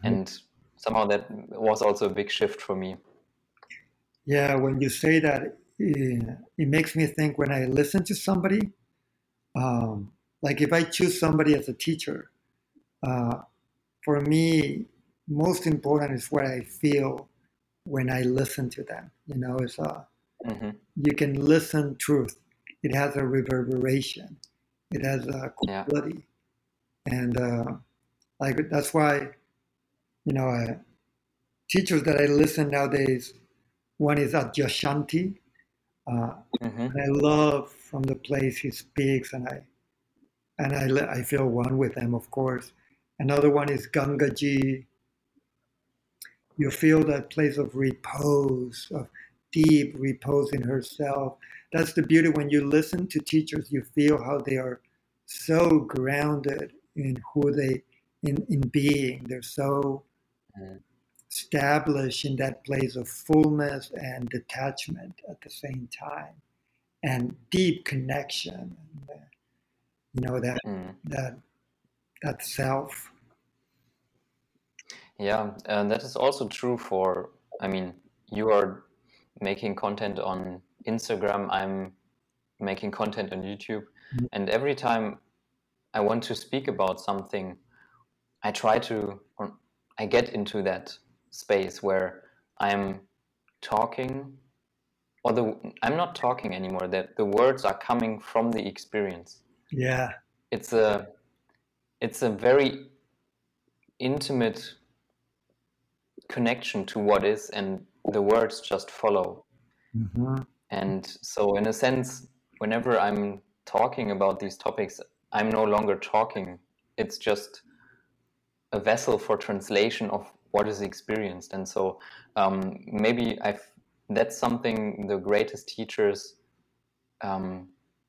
And somehow that was also a big shift for me. Yeah when you say that it, it makes me think when i listen to somebody um, like if i choose somebody as a teacher uh, for me most important is what i feel when i listen to them you know it's uh, hmm you can listen truth it has a reverberation it has a Yeah. quality and uh, like that's why you know uh, teachers that i listen nowadays one is Adyashanti. Uh, hmm and I love from the place he speaks, and I and I, li- I feel one with him, of course. Another one is Gangaji. You feel that place of repose, of deep repose in herself. That's the beauty when you listen to teachers, you feel how they are so grounded in who they in, in being. They're so Mm. established in that place of fullness and detachment at the same time and deep connection and, uh, you know that Mm. that that self Yeah, and that is also true for, I mean, you are making content on Instagram, I'm making content on YouTube, Mhm. and every time I want to speak about something, I try to, I get into that space where I'm talking, or the I'm not talking anymore. That the words are coming from the experience. yeah It's a, it's a very intimate connection to what is, and the words just follow. Mhm. And so, in a sense, whenever I'm talking about these topics, I'm no longer talking. It's just a vessel for translation of what is experienced. And so, um, maybe I've that's something the greatest teachers um,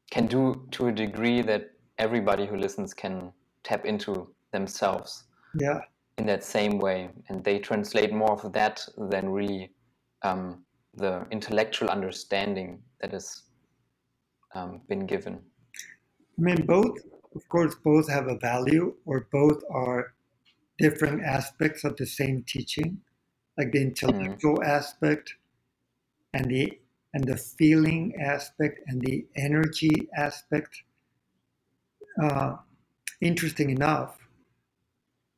can do to a degree that everybody who listens can tap into themselves yeah in that same way, and they translate more of that than really um, the intellectual understanding that has um, been given. i mean both of course both have a value or both are different aspects of the same teaching like the intellectual aspect and the and the feeling aspect and the energy aspect uh, interesting enough,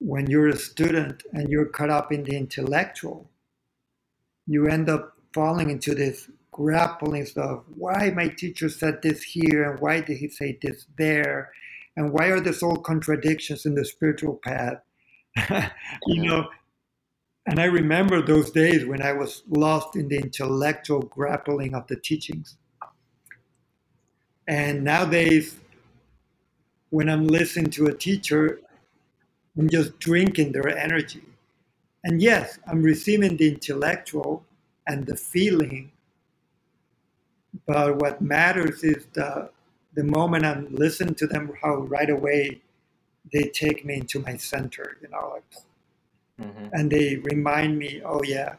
when you're a student and you're caught up in the intellectual, you end up falling into this grappling stuff. Why my teacher said this here, and why did he say this there, and why are there all contradictions in the spiritual path? you know, and I remember those days when I was lost in the intellectual grappling of the teachings. And nowadays, when I'm listening to a teacher, I'm just drinking their energy. And yes, I'm receiving the intellectual and the feeling, but what matters is the the moment I'm listening to them, how right away they take me into my center, you know, like, mm-hmm. and they remind me, oh yeah,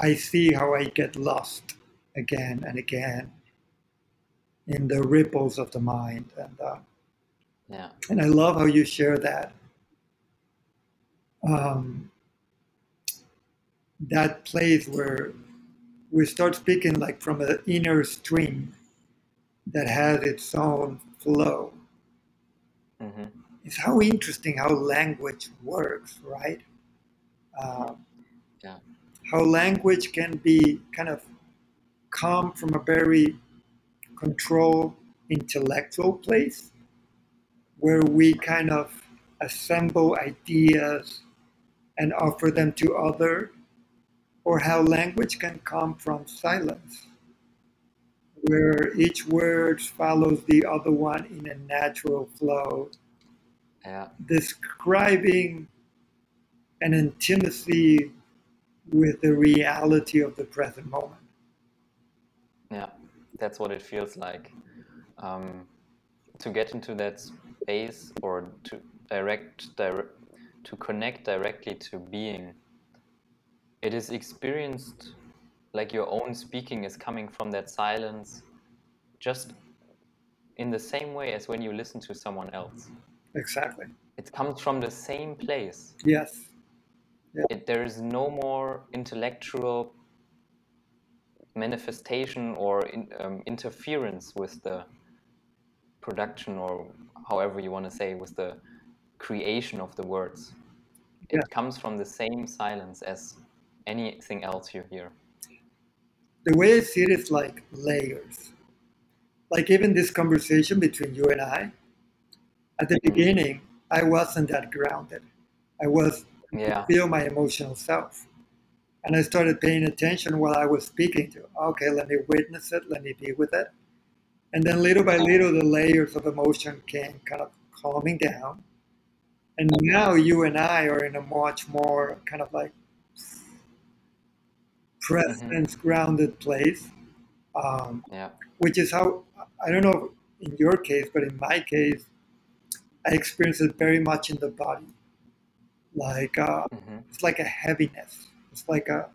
I see how I get lost again and again in the ripples of the mind, and uh, yeah, and I love how you share that. Um, that place where we start speaking like from an inner stream that has its own flow. Mm-hmm. It's how interesting how language works, right? Uh, yeah. How language can be kind of come from a very controlled intellectual place where we kind of assemble ideas and offer them to other or how language can come from silence, where each word follows the other one in a natural flow, yeah. describing an intimacy with the reality of the present moment. Yeah, that's what it feels like. Um, to get into that space or to direct, direct to connect directly to being. It is experienced like your own speaking is coming from that silence just in the same way as when you listen to someone else. Exactly. It comes from the same place. Yes. Yeah. it, there is no more intellectual manifestation or in, um, interference with the production or however you want to say with the creation of the words it yeah. comes from the same silence as anything else you hear? The way I see it is like layers. Like even this conversation between you and I, at the mm-hmm. beginning, I wasn't that grounded. I was yeah. feel my emotional self. And I started paying attention while I was speaking to. Okay, let me witness it, let me be with it. And then little by little the layers of emotion came kind of calming down. And now you and I are in a much more kind of like presence mm-hmm. grounded place. Um, yeah. Which is how I don't know in your case, but in my case, I experience it very much in the body. Like uh, mm-hmm. it's like a heaviness. It's like a.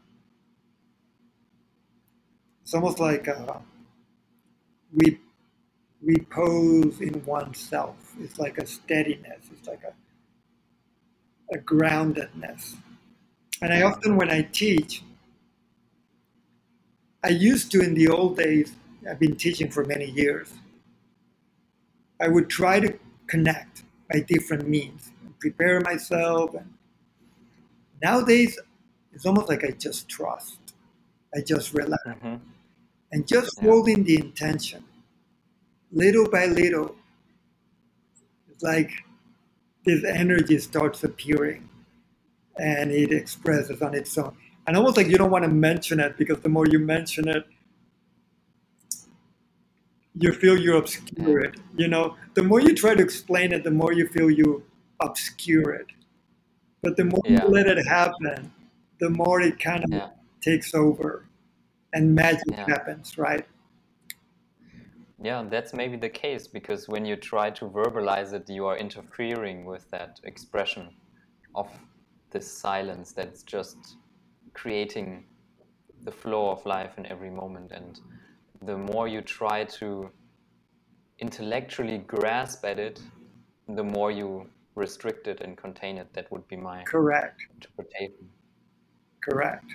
It's almost like a, we repose in oneself. It's like a steadiness. It's like a a groundedness. And I often, when I teach, I used to in the old days, I've been teaching for many years. I would try to connect by different means, prepare myself. And nowadays, it's almost like I just trust. I just relax. Mm-hmm. And just yeah. holding the intention, little by little, it's like this energy starts appearing and it expresses on its own and almost like you don't want to mention it because the more you mention it, you feel you obscure it. You know, the more you try to explain it, the more you feel you obscure it. But the more yeah. you let it happen, the more it kind of yeah. takes over and magic yeah. happens, right? Yeah, that's maybe the case because when you try to verbalize it, you are interfering with that expression of this silence that's just creating the flow of life in every moment. And the more you try to intellectually grasp at it, the more you restrict it and contain it. That would be my correct interpretation. Correct.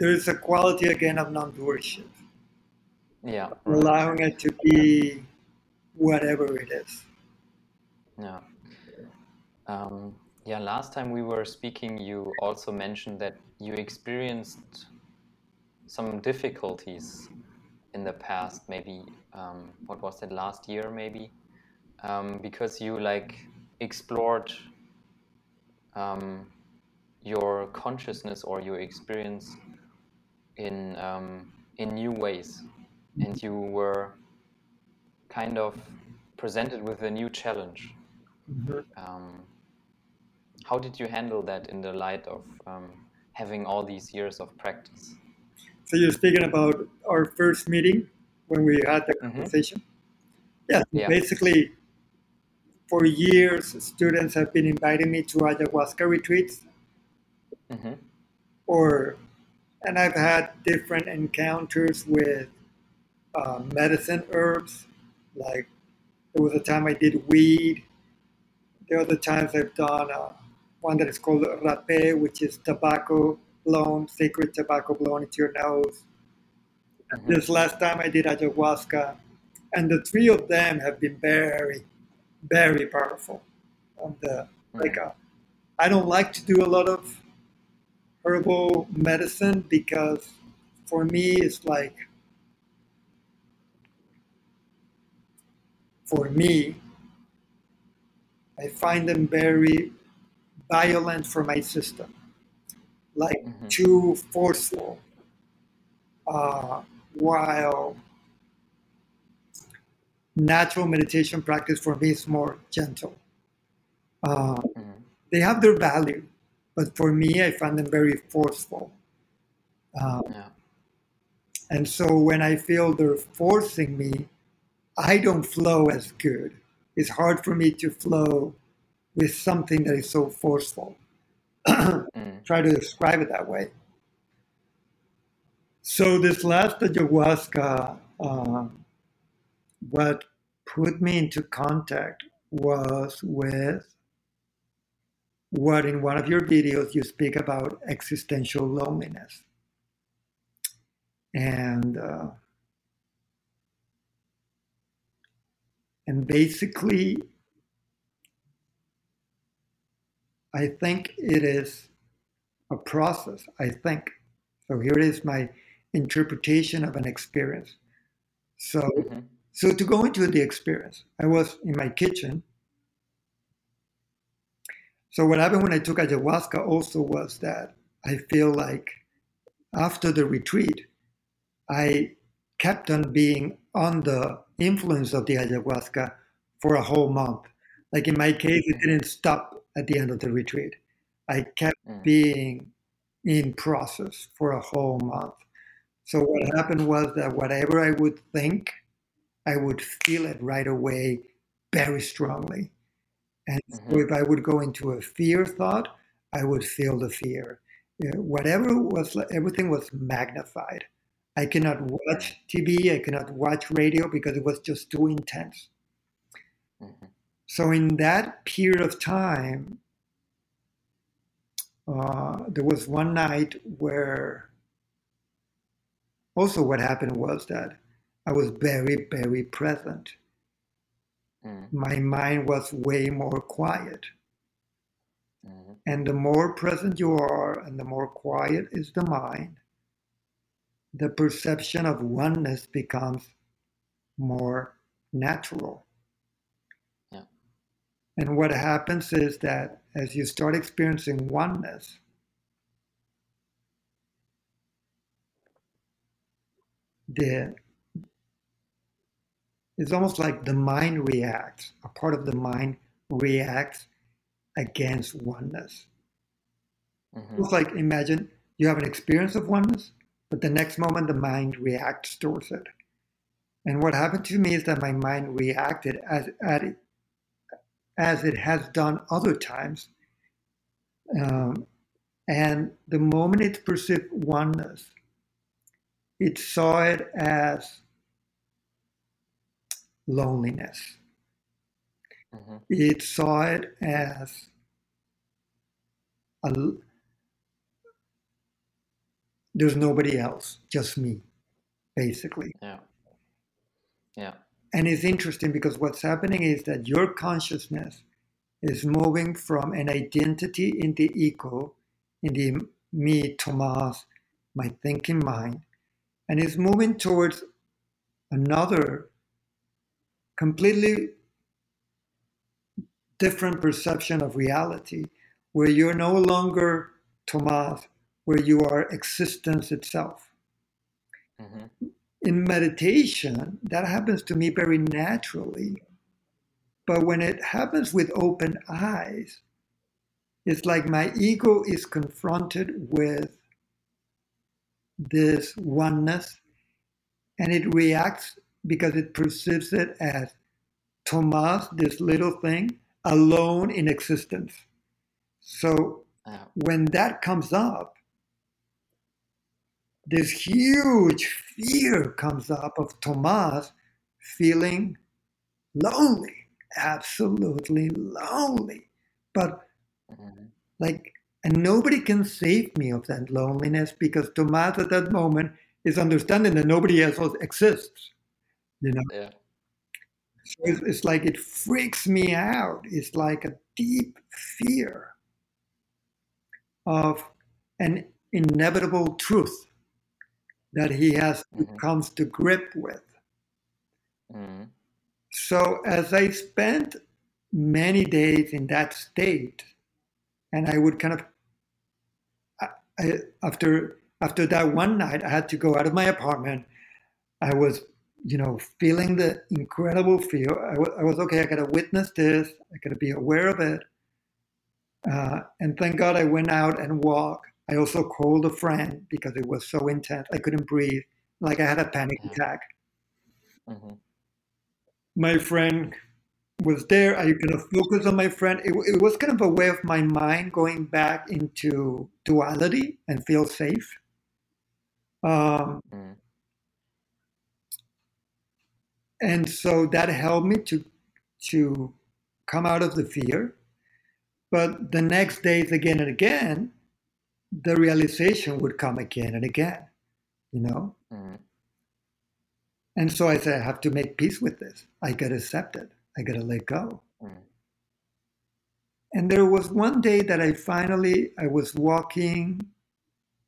There's a quality again of non-doership. Yeah. Allowing it to be whatever it is. Yeah. Um, yeah, last time we were speaking, you also mentioned that you experienced some difficulties in the past, maybe, um, what was it, last year, maybe? Um, because you like explored um, your consciousness or your experience in um, in new ways, and you were kind of presented with a new challenge. Mm-hmm. Um, how did you handle that in the light of um, having all these years of practice? So you're speaking about our first meeting when we had the Mhm. conversation. Yeah, Yeah. basically, for years, students have been inviting me to ayahuasca retreats, hmm or and I've had different encounters with uh, medicine herbs. Like there was a time I did weed. There are other times I've done uh, one that is called rapé, which is tobacco blown, sacred tobacco blown into your nose. Mhm. This last time I did ayahuasca, and the three of them have been very, very powerful. And uh, like, uh, I don't like to do a lot of herbal medicine because for me it's like, for me, I find them very violent for my system, like Mhm. too forceful. Uh, while natural meditation practice for me is more gentle. Uh, Mhm. they have their value, but for me, I find them very forceful. Uh, Yeah. and so when I feel they're forcing me, I don't flow as good. It's hard for me to flow with something that is so forceful. Mm. Try to describe it that way. So this last ayahuasca, uh, what put me into contact was with what in one of your videos you speak about existential loneliness. And uh, and basically I think it is a process. I think. So here is my interpretation of an experience. So Mhm. so to go into the experience, I was in my kitchen. So what happened when I took ayahuasca also was that I feel like after the retreat, I kept on being on the influence of the ayahuasca for a whole month. Like in my case, it didn't stop at the end of the retreat. I kept Mm. being in process for a whole month. So what happened was that whatever I would think, I would feel it right away very strongly. And so Mhm. if I would go into a fear thought, I would feel the fear. You know, whatever was, everything was magnified. I cannot watch TV, I cannot watch radio because it was just too intense. Mhm. So in that period of time, uh, there was one night where also what happened was that I was very, very present. Mm. My mind was way more quiet. Mhm. And the more present you are and the more quiet is the mind, the perception of oneness becomes more natural. Yeah. And what happens is that as you start experiencing oneness, the it's almost like the mind reacts, a part of the mind reacts against oneness. Mhm. It's like imagine you have an experience of oneness, but the next moment the mind reacts towards it. And what happened to me is that my mind reacted as at it, as it has done other times. Um, and the moment it perceived oneness, it saw it as loneliness. Mhm. It saw it as a, there's nobody else, just me, basically. Yeah. Yeah. and it's interesting because what's happening is that your consciousness is moving from an identity in the ego, in the me, Thomas, my thinking mind, and is moving towards another completely different perception of reality where you're no longer Thomas, where you are existence itself. Mm-hmm. In meditation, that happens to me very naturally. But when it happens with open eyes, it's like my ego is confronted with this oneness and it reacts because it perceives it as Thomas, this little thing, alone in existence. So when that comes up, this huge fear comes up of Thomas feeling lonely, absolutely lonely. But mm-hmm. like, and nobody can save me of that loneliness because Thomas at that moment is understanding that nobody else exists. You know? Yeah. So it's, it's like it freaks me out. It's like a deep fear of an inevitable truth that he has mm-hmm. comes to grip with. Mm-hmm. So as I spent many days in that state, and I would kind of I, after after that one night, I had to go out of my apartment. I was, you know, feeling the incredible fear. I, w- I was okay. I got to witness this. I got to be aware of it. Uh, and thank God I went out and walked. I also called a friend because it was so intense. I couldn't breathe, like I had a panic mm-hmm. attack. Mm-hmm. My friend was there. I kind of focused on my friend. It, it, was kind of a way of my mind going back into duality and feel safe. Um, mm. And so that helped me to to come out of the fear but the next days, again and again, the realization would come again and again, you know? Mm. And so I said, I have to make peace with this. I got to accept it. I got to let go. Mm. And there was one day that I finally, I was walking.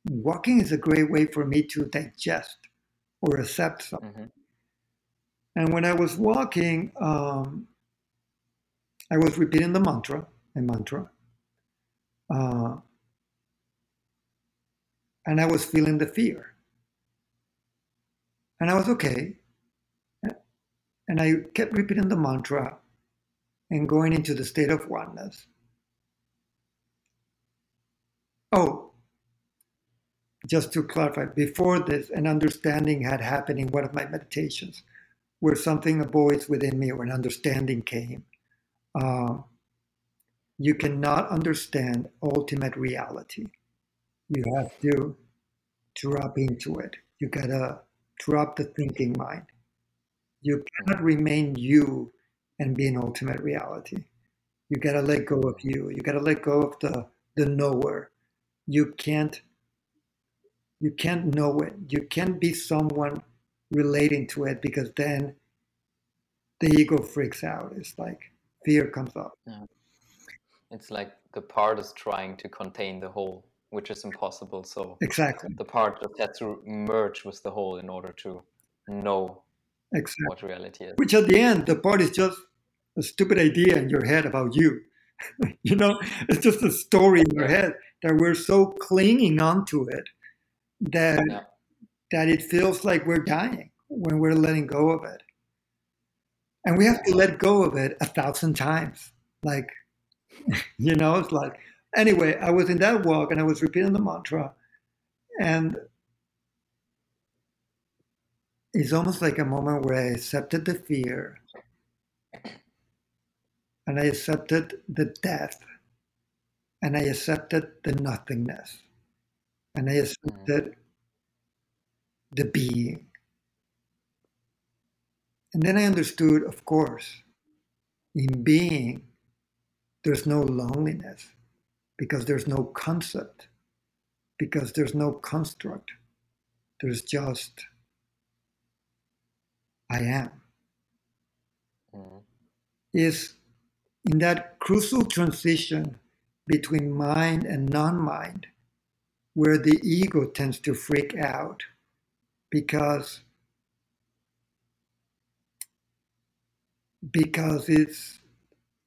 Walking is a great way for me to digest or accept something. Mm-hmm. And when I was walking, um, I was repeating the mantra a mantra. Uh, and I was feeling the fear. And I was okay. And I kept repeating the mantra and going into the state of oneness. Oh, just to clarify, before this, an understanding had happened in one of my meditations where something, a voice within me or an understanding came. Uh, you cannot understand ultimate reality. You have to drop into it. You gotta drop the thinking mind. You cannot remain you and be an ultimate reality. You gotta let go of you. You gotta let go of the the knower. You can't you can't know it. You can't be someone relating to it because then the ego freaks out. It's like fear comes up. Yeah. It's like the part is trying to contain the whole, which is impossible. So exactly, the part just has to merge with the whole in order to know exactly. what reality is. Which at the end, the part is just a stupid idea in your head about you. you know, it's just a story in your head that we're so clinging onto it that yeah. that it feels like we're dying when we're letting go of it. And we have to let go of it a thousand times. Like you know, it's like, anyway, I was in that walk and I was repeating the mantra. And it's almost like a moment where I accepted the fear and I accepted the death and I accepted the nothingness and I accepted the being. And then I understood, of course, in being, there's no loneliness because there's no concept, because there's no construct. There's just I am. mm. is in that crucial transition between mind and non mind, where the ego tends to freak out because because it's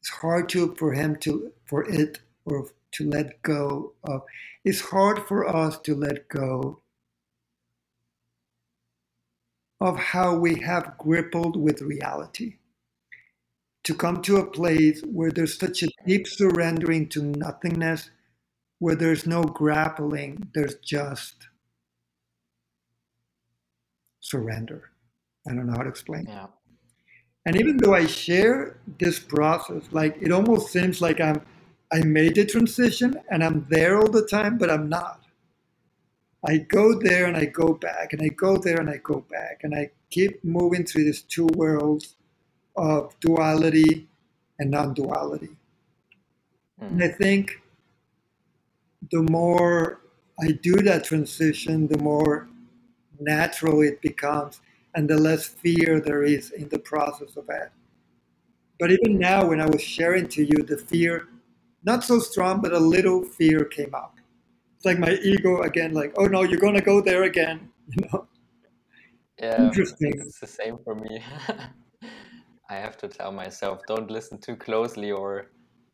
it's hard to for him to for it or to let go of. It's hard for us to let go of how we have grappled with reality. To come to a place where there's such a deep surrendering to nothingness where there's no grappling there's just surrender. I don't know how to explain. Yeah. And even though I share this process, like it almost seems like I'm I made the transition and I'm there all the time, but I'm not. I go there and I go back and I go there and I go back and I keep moving through these two worlds of duality and non-duality. Mm. And I think the more I do that transition, the more natural it becomes and the less fear there is in the process of it. But even now, when I was sharing to you, the fear, not so strong, but a little fear came up. It's like my ego again, like, oh no, you're going to go there again, you know? Yeah, Interesting. It's the same for me. I have to tell myself, don't listen too closely or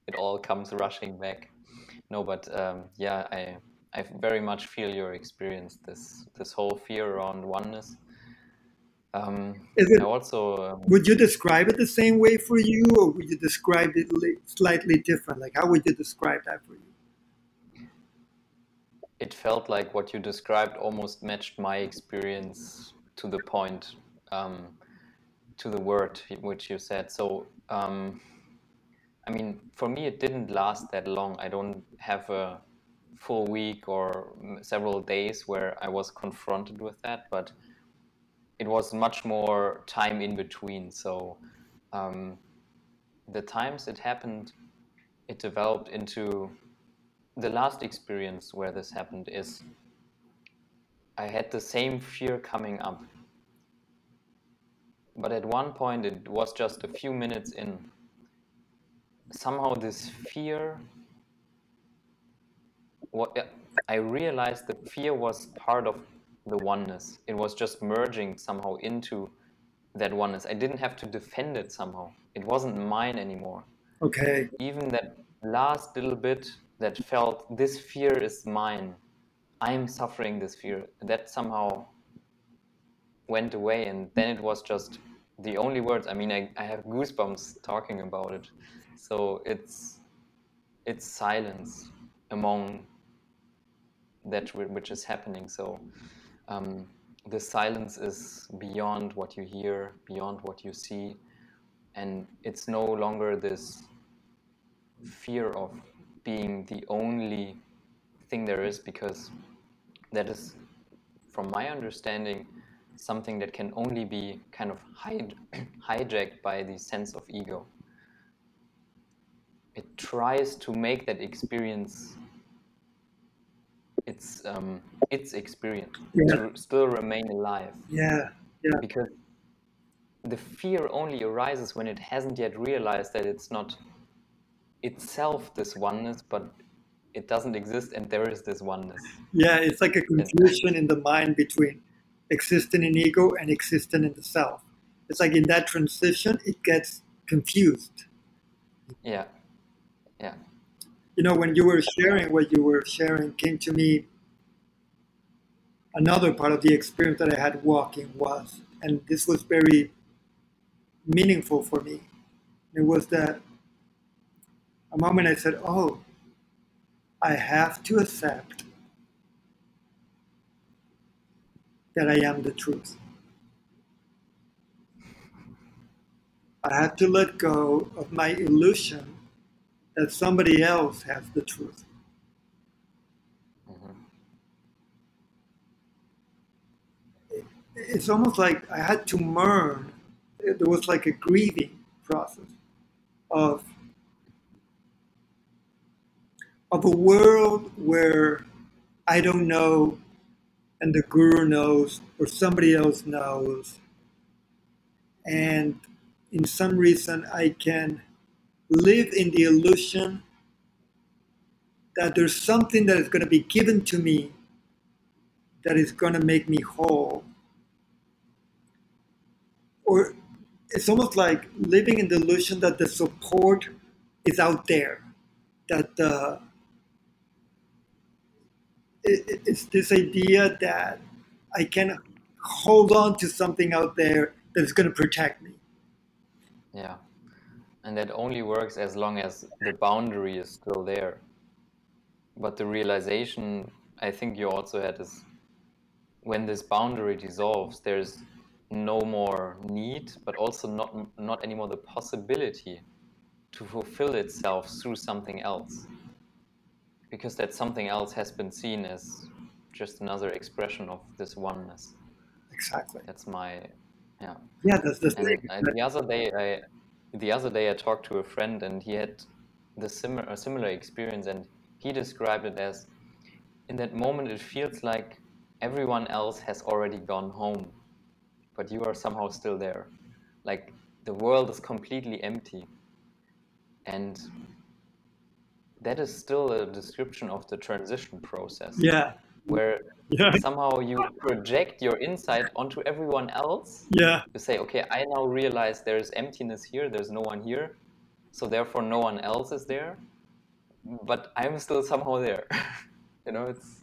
it all comes rushing back. No, but um, yeah, I I very much feel your experience. This this whole fear around oneness um, Is it, also, um, would you describe it the same way for you, or would you describe it slightly different? Like, how would you describe that for you? It felt like what you described almost matched my experience to the point, um, to the word which you said. So, um, I mean, for me, it didn't last that long. I don't have a full week or several days where I was confronted with that, but it was much more time in between. So um, the times it happened, it developed into the last experience where this happened is I had the same fear coming up. But at one point, it was just a few minutes in. Somehow, this fear, what I realized the fear was part of the oneness. It was just merging somehow into that oneness. I didn't have to defend it somehow. It wasn't mine anymore. Okay. Even that last little bit that felt this fear is mine. I'm suffering this fear. That somehow went away, and then it was just the only words. I mean, I, I have goosebumps talking about it. So it's it's silence among that which is happening. So um, the silence is beyond what you hear, beyond what you see, and it's no longer this fear of being the only thing there is because that is, from my understanding, something that can only be kind of hij- hijacked by the sense of ego. It tries to make that experience its um, its experience yeah. to still remain alive. Yeah, yeah. Because the fear only arises when it hasn't yet realized that it's not itself this oneness, but it doesn't exist and there is this oneness. Yeah, it's like a confusion in the mind between existing in ego and existing in the self. It's like in that transition, it gets confused. Yeah, yeah you know, when you were sharing what you were sharing, came to me another part of the experience that I had walking was, and this was very meaningful for me. It was that a moment I said, Oh, I have to accept that I am the truth. I have to let go of my illusion that somebody else has the truth. Mm-hmm. It's almost like I had to mourn. There was like a grieving process of of a world where I don't know and the guru knows or somebody else knows. And in some reason I can live in the illusion that there's something that is going to be given to me that is going to make me whole. Or it's almost like living in the illusion that the support is out there, that uh, it, it's this idea that I can hold on to something out there that's going to protect me. Yeah. And that only works as long as the boundary is still there. But the realization I think you also had is when this boundary dissolves, there's no more need, but also not not anymore the possibility to fulfill itself through something else. Because that something else has been seen as just another expression of this oneness. Exactly. That's my yeah. Yeah, that's the And thing. The other day, I the other day I talked to a friend, and he had the similar a similar experience, and he described it as in that moment it feels like everyone else has already gone home, but you are somehow still there, like the world is completely empty, and that is still a description of the transition process. Yeah, where yeah, somehow you project your insight onto everyone else yeah, you say, okay, I now realize there is emptiness here, there's no one here, so therefore no one else is there, but I'm still somehow there. you know, it's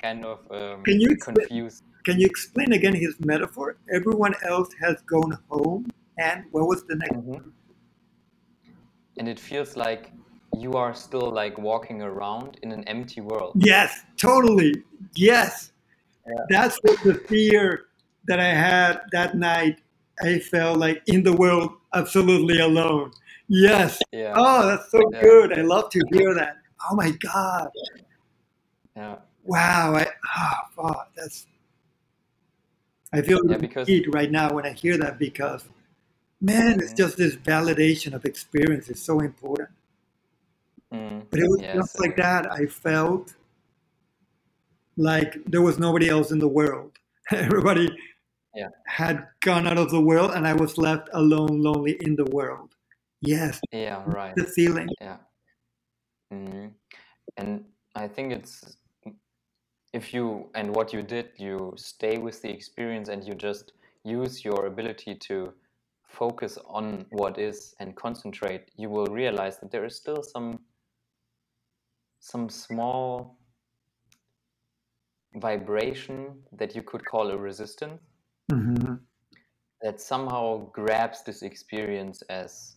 kind of um, Can you explain- confused. Can you explain again his metaphor? Everyone else has gone home, and what was the next? Mhm. And it feels like you are still like walking around in an empty world. Yes, totally. Yes. That's what the fear that I had that night. I felt like in the world, absolutely alone. Yes. Yeah, Oh, that's so Yeah. good. I love to hear that. Oh my God. yeah, Wow. I, oh, fuck, that's. I feel Yeah, because- right now when I hear that because, man, it's Mhm. just this validation of experience is so important. Mm, But it was just like that. I felt like there was nobody else in the world. Everybody Yeah. had gone out of the world, and I was left alone, lonely in the world. Yes, yeah, right. the feeling. Yeah. Mhm. And I think it's if you and what you did, you stay with the experience and you just use your ability to focus on what is and concentrate, you will realize that there is still some some small vibration that you could call a resistance hmm that somehow grabs this experience as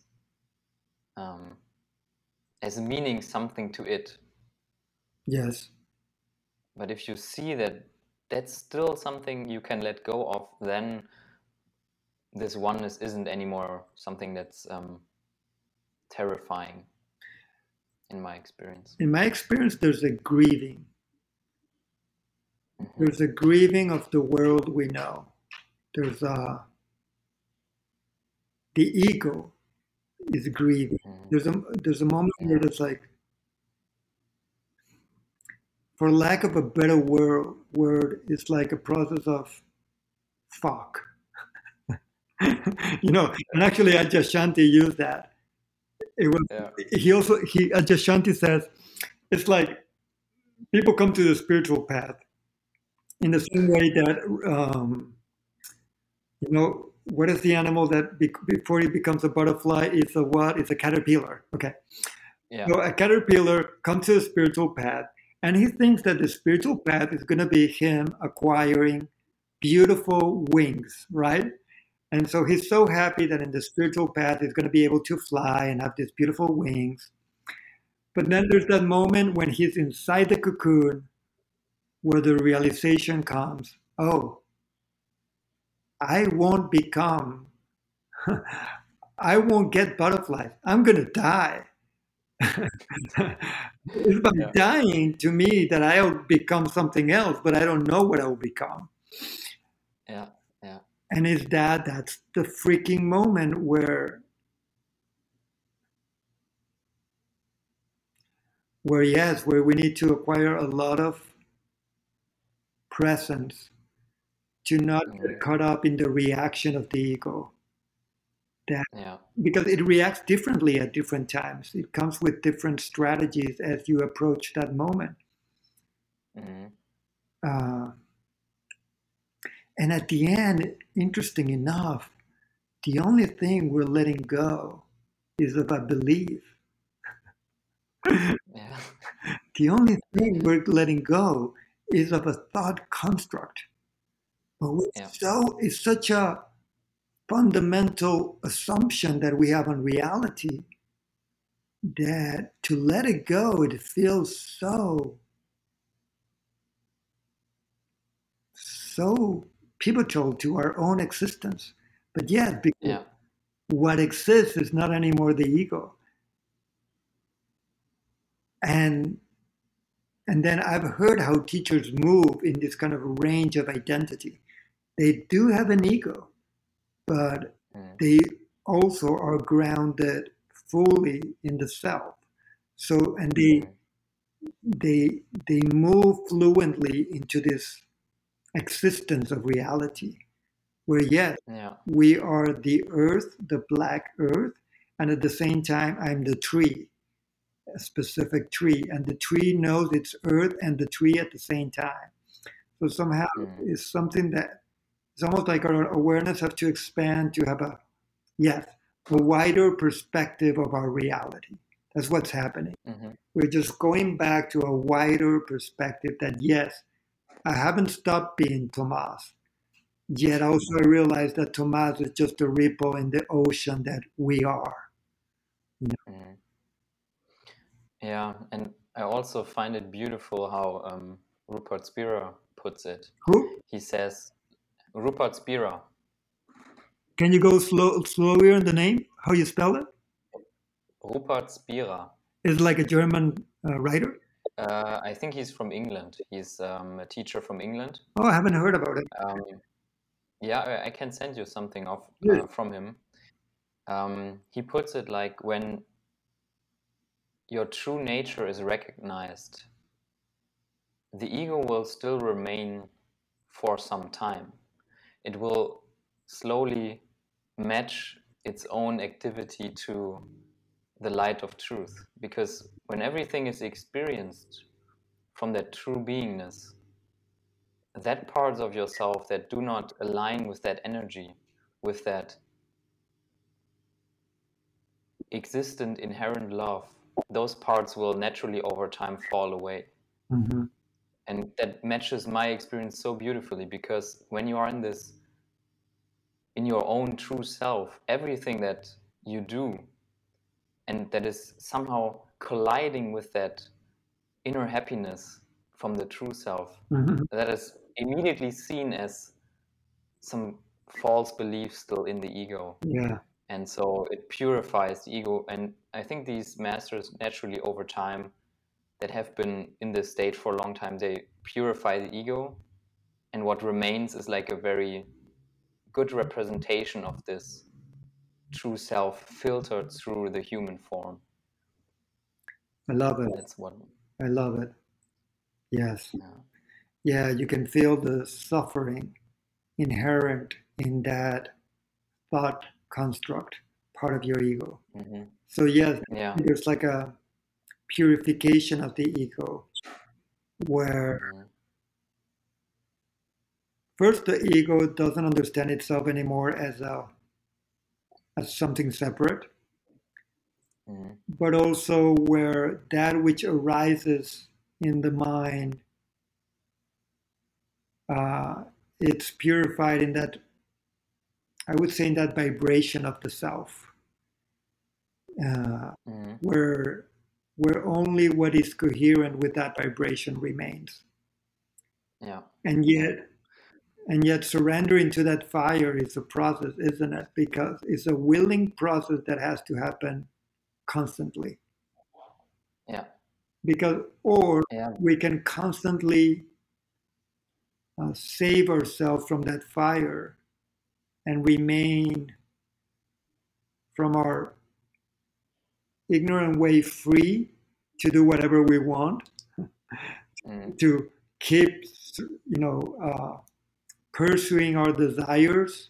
um, as meaning something to it. Yes, But if you see that that's still something you can let go of, then this oneness isn't anymore something that's um, terrifying, in my experience. in my experience, there's a grieving. Mhm. There's a grieving of the world we know. There's a the ego is grieving. Mhm. There's a there's a moment where it's like, for lack of a better word, word, it's like a process of fuck. you know, and actually Adyashanti used that. It was Yeah. he also he Adyashanti says it's like people come to the spiritual path in the same way that um, you know what is the animal that be, before it becomes a butterfly is a what? It's a caterpillar. Okay. Yeah. So a caterpillar comes to the spiritual path, and he thinks that the spiritual path is going to be him acquiring beautiful wings, right? And so he's so happy that in the spiritual path he's going to be able to fly and have these beautiful wings. But then there's that moment when he's inside the cocoon where the realization comes oh, I won't become, I won't get butterflies. I'm going to die. it's by Yeah. dying to me that I'll become something else, but I don't know what I will become. Yeah. And is that that's the freaking moment where where yes, where we need to acquire a lot of presence to not get Mhm. caught up in the reaction of the ego. that Yeah. because it reacts differently at different times. It comes with different strategies as you approach that moment. hmm Uh, and at the end, interesting enough, the only thing we're letting go is of a belief. Yeah. The only thing we're letting go is of a thought construct. But Yeah. so it's such a fundamental assumption that we have on reality that to let it go, it feels so so pivotal to our own existence. But yet, because Yeah. what exists is not anymore the ego. And and then I've heard how teachers move in this kind of range of identity. They do have an ego, but Mm. they also are grounded fully in the self. So and they Mhm. they they move fluently into this existence of reality where yes Yeah. we are the earth the black earth and at the same time i'm the tree a specific tree and the tree knows it's earth and the tree at the same time so somehow Mm. it's something that it's almost like our awareness has to expand to have a yes a wider perspective of our reality that's what's happening hmm we're just going back to a wider perspective that yes, I haven't stopped being Tomas. Yet also I realize that Tomas is just a ripple in the ocean that we are. hmm Yeah, and I also find it beautiful how um, Rupert Spira puts it. Who? He says, Rupert Spira, Can you go slow, slower in the name? How you spell it? Rupert Spira. Is it like a German uh, writer? Uh, I think he's from England. He's um, a teacher from England. Oh, I haven't heard about it. Um, yeah, I- can send you something of Good. uh, from him. Um, he puts it like when your true nature is recognized, the ego will still remain for some time. It will slowly match its own activity to the light of truth. Because when everything is experienced from that true beingness, that parts of yourself that do not align with that energy, with that existent inherent love, those parts will naturally over time fall away. hmm And that matches my experience so beautifully because when you are in this, in your own true self, everything that you do and that is somehow colliding with that inner happiness from the true self, hmm that is immediately seen as some false belief still in the ego. Yeah. And so it purifies the ego. And I think these masters naturally over time that have been in this state for a long time, they purify the ego. And what remains is like a very good representation of this true self filtered through the human form. I love it. That's what, I love it. Yes. yeah. Yeah, you can feel the suffering inherent in that thought construct, part of your ego. hmm So, yes, Yeah. there's like a purification of the ego where Mhm. first the ego doesn't understand itself anymore as a as something separate Mhm. but also where that which arises in the mind uh, it's purified in that i would say in that vibration of the self uh, Mhm. where where only what is coherent with that vibration remains Yeah. and yet and yet surrendering to that fire is a process isn't it because it's a willing process that has to happen constantly Yeah. because or Yeah. we can constantly uh, save ourselves from that fire and remain from our ignorant way free to do whatever we want Mhm. to keep you know uh, pursuing our desires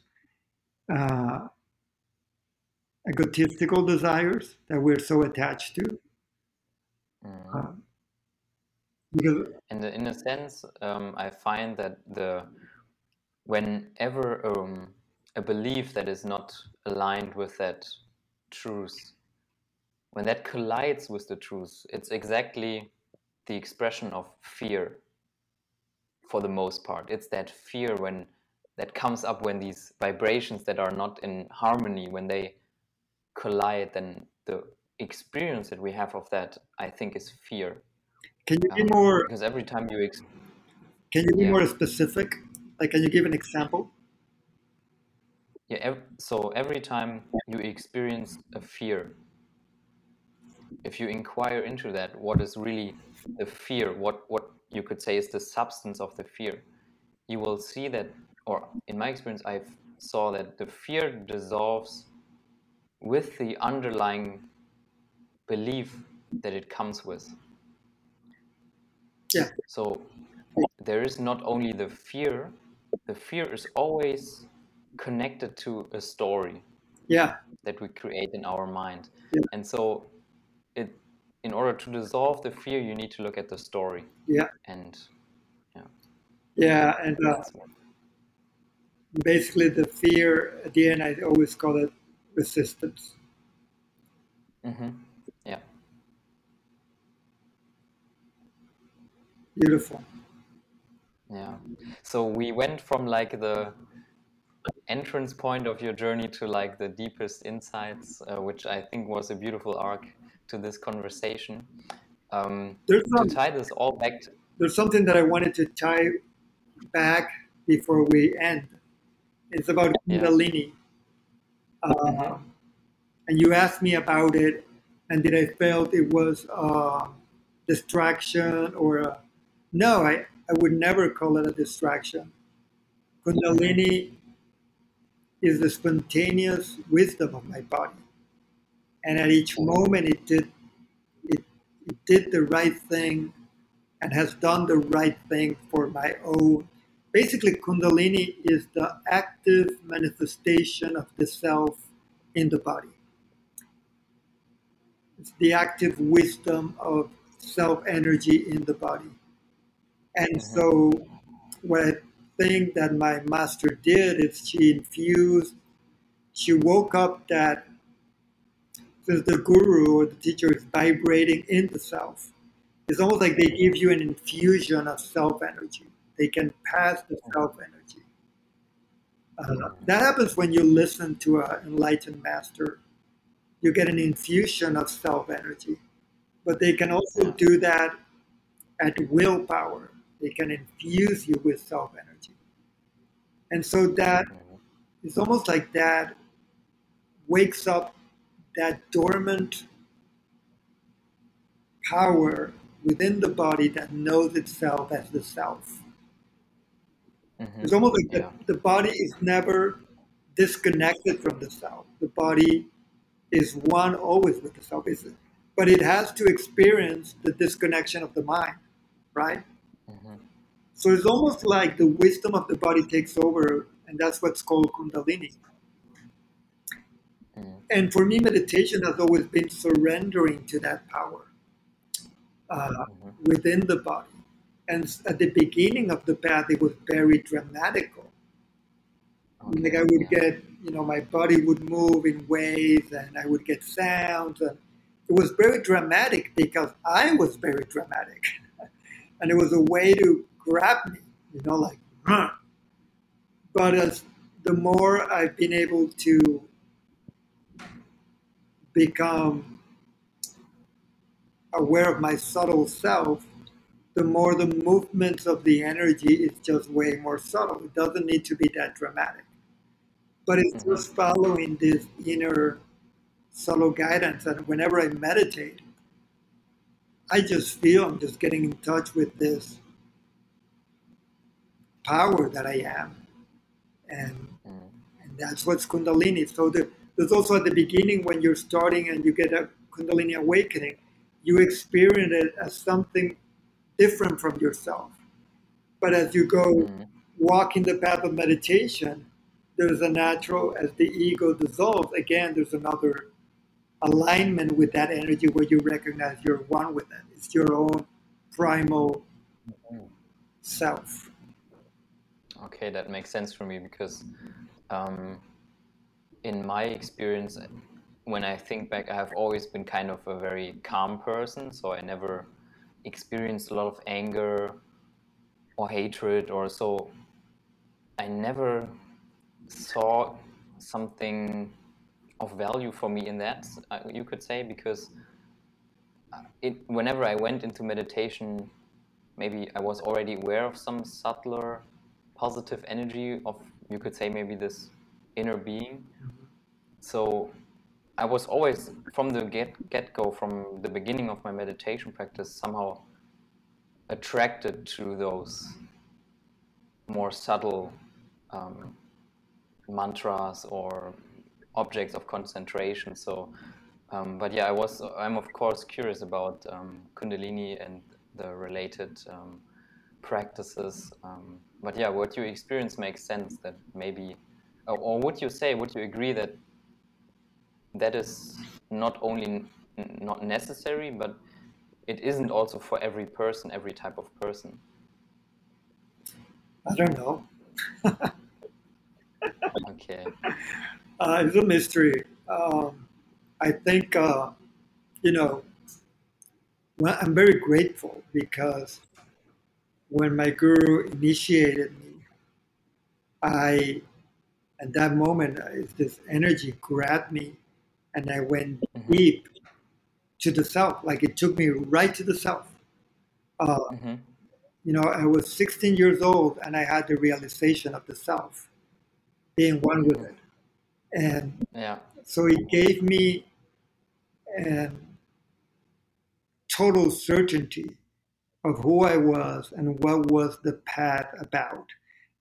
uh, egotistical desires that we're so attached to. Mm. Uh, because And in a sense, um, I find that the whenever um, a belief that is not aligned with that truth, when that collides with the truth, it's exactly the expression of fear for the most part. It's that fear when that comes up when these vibrations that are not in harmony, when they collide, then the experience that we have of that, I think, is fear. can you be Um, more because every time you ex- can you be yeah. more specific? Like, can you give an example? Yeah, ev- so every time you experience a fear, if you inquire into that, what is really the fear, what, what you could say is the substance of the fear, you will see that, or in my experience, I saw that the fear dissolves with the underlying belief that it comes with. Yeah. So there is not only the fear, the fear is always connected to a story Yeah, that we create in our mind. Yeah. And so in order to dissolve the fear you need to look at the story. Yeah. And yeah, and uh, that's basically the fear at the end, I always call it resistance. Mm-hmm. yeah. Beautiful. Yeah. So we went from like the entrance point of your journey to like the deepest insights, uh, which I think was a beautiful arc to this conversation. Um, There's to tie this all back to, there's something that I wanted to tie back before we end. It's about Yeah. Kundalini. Uh, Mhm. And you asked me about it, and did I felt it was a distraction or a, no? I, I would never call it a distraction. Kundalini is the spontaneous wisdom of my body, and at each moment it did it, it did the right thing and has done the right thing for my own. Basically, Kundalini is the active manifestation of the self in the body. It's the active wisdom of self energy in the body. And Mhm. so, what I think that my master did is she infused, she woke up that since the guru or the teacher is vibrating in the self, it's almost like they give you an infusion of self energy. They can pass the self energy. Uh, that happens when you listen to an enlightened master. You get an infusion of self energy. But they can also do that at willpower. They can infuse you with self energy. And so that it's almost like that wakes up that dormant power within the body that knows itself as the self. Mhm. It's almost like Yeah. the, the body is never disconnected from the self. The body is one always with the self. is it? but it has to experience the disconnection of the mind, right? Mhm. So it's almost like the wisdom of the body takes over, and that's what's called Kundalini. And for me, meditation has always been surrendering to that power uh, Mhm. within the body. And at the beginning of the path, it was very dramatical. Like I would yeah. get, you know, my body would move in waves, and I would get sounds, and it was very dramatic because I was very dramatic, and it was a way to grab me, you know, like. "Huh." But as the more I've been able to become aware of my subtle self, the more the movements of the energy is just way more subtle. It doesn't need to be that dramatic. But it's Mhm. just following this inner subtle guidance. And whenever I meditate, I just feel I'm just getting in touch with this power that I am. And Mhm. and that's what's Kundalini. So the, there's also at the beginning when you're starting and you get a Kundalini awakening, you experience it as something different from yourself. But as you go Mhm. walking the path of meditation, there's a natural as the ego dissolves again there's another alignment with that energy where you recognize you're one with it it's your own primal self Okay, that makes sense for me because um, in my experience, when I think back, I have always been kind of a very calm person. So I never experienced a lot of anger or hatred or so. I never saw something of value for me in that, uh, you could say, because uh, it, whenever I went into meditation, maybe I was already aware of some subtler positive energy of you could say maybe this inner being so i was always from the get get go from the beginning of my meditation practice somehow attracted to those more subtle um, mantras or objects of concentration so um, but yeah i was i'm of course curious about um, kundalini and the related um, practices um, but yeah, what you experience makes sense. That maybe, or, or would you say, would you agree that that is not only not necessary, but it isn't also for every person, every type of person? I don't know. okay. Uh, it's a mystery. Um, I think, uh, you know, well, I'm very grateful because when my guru initiated me, I, at that moment, this energy grabbed me and I went mm-hmm. deep to the self. Like it took me right to the self. Uh, mm-hmm. You know, I was 16 years old and I had the realization of the self, being one with it. And yeah. so it gave me a total certainty of who I was and what was the path about.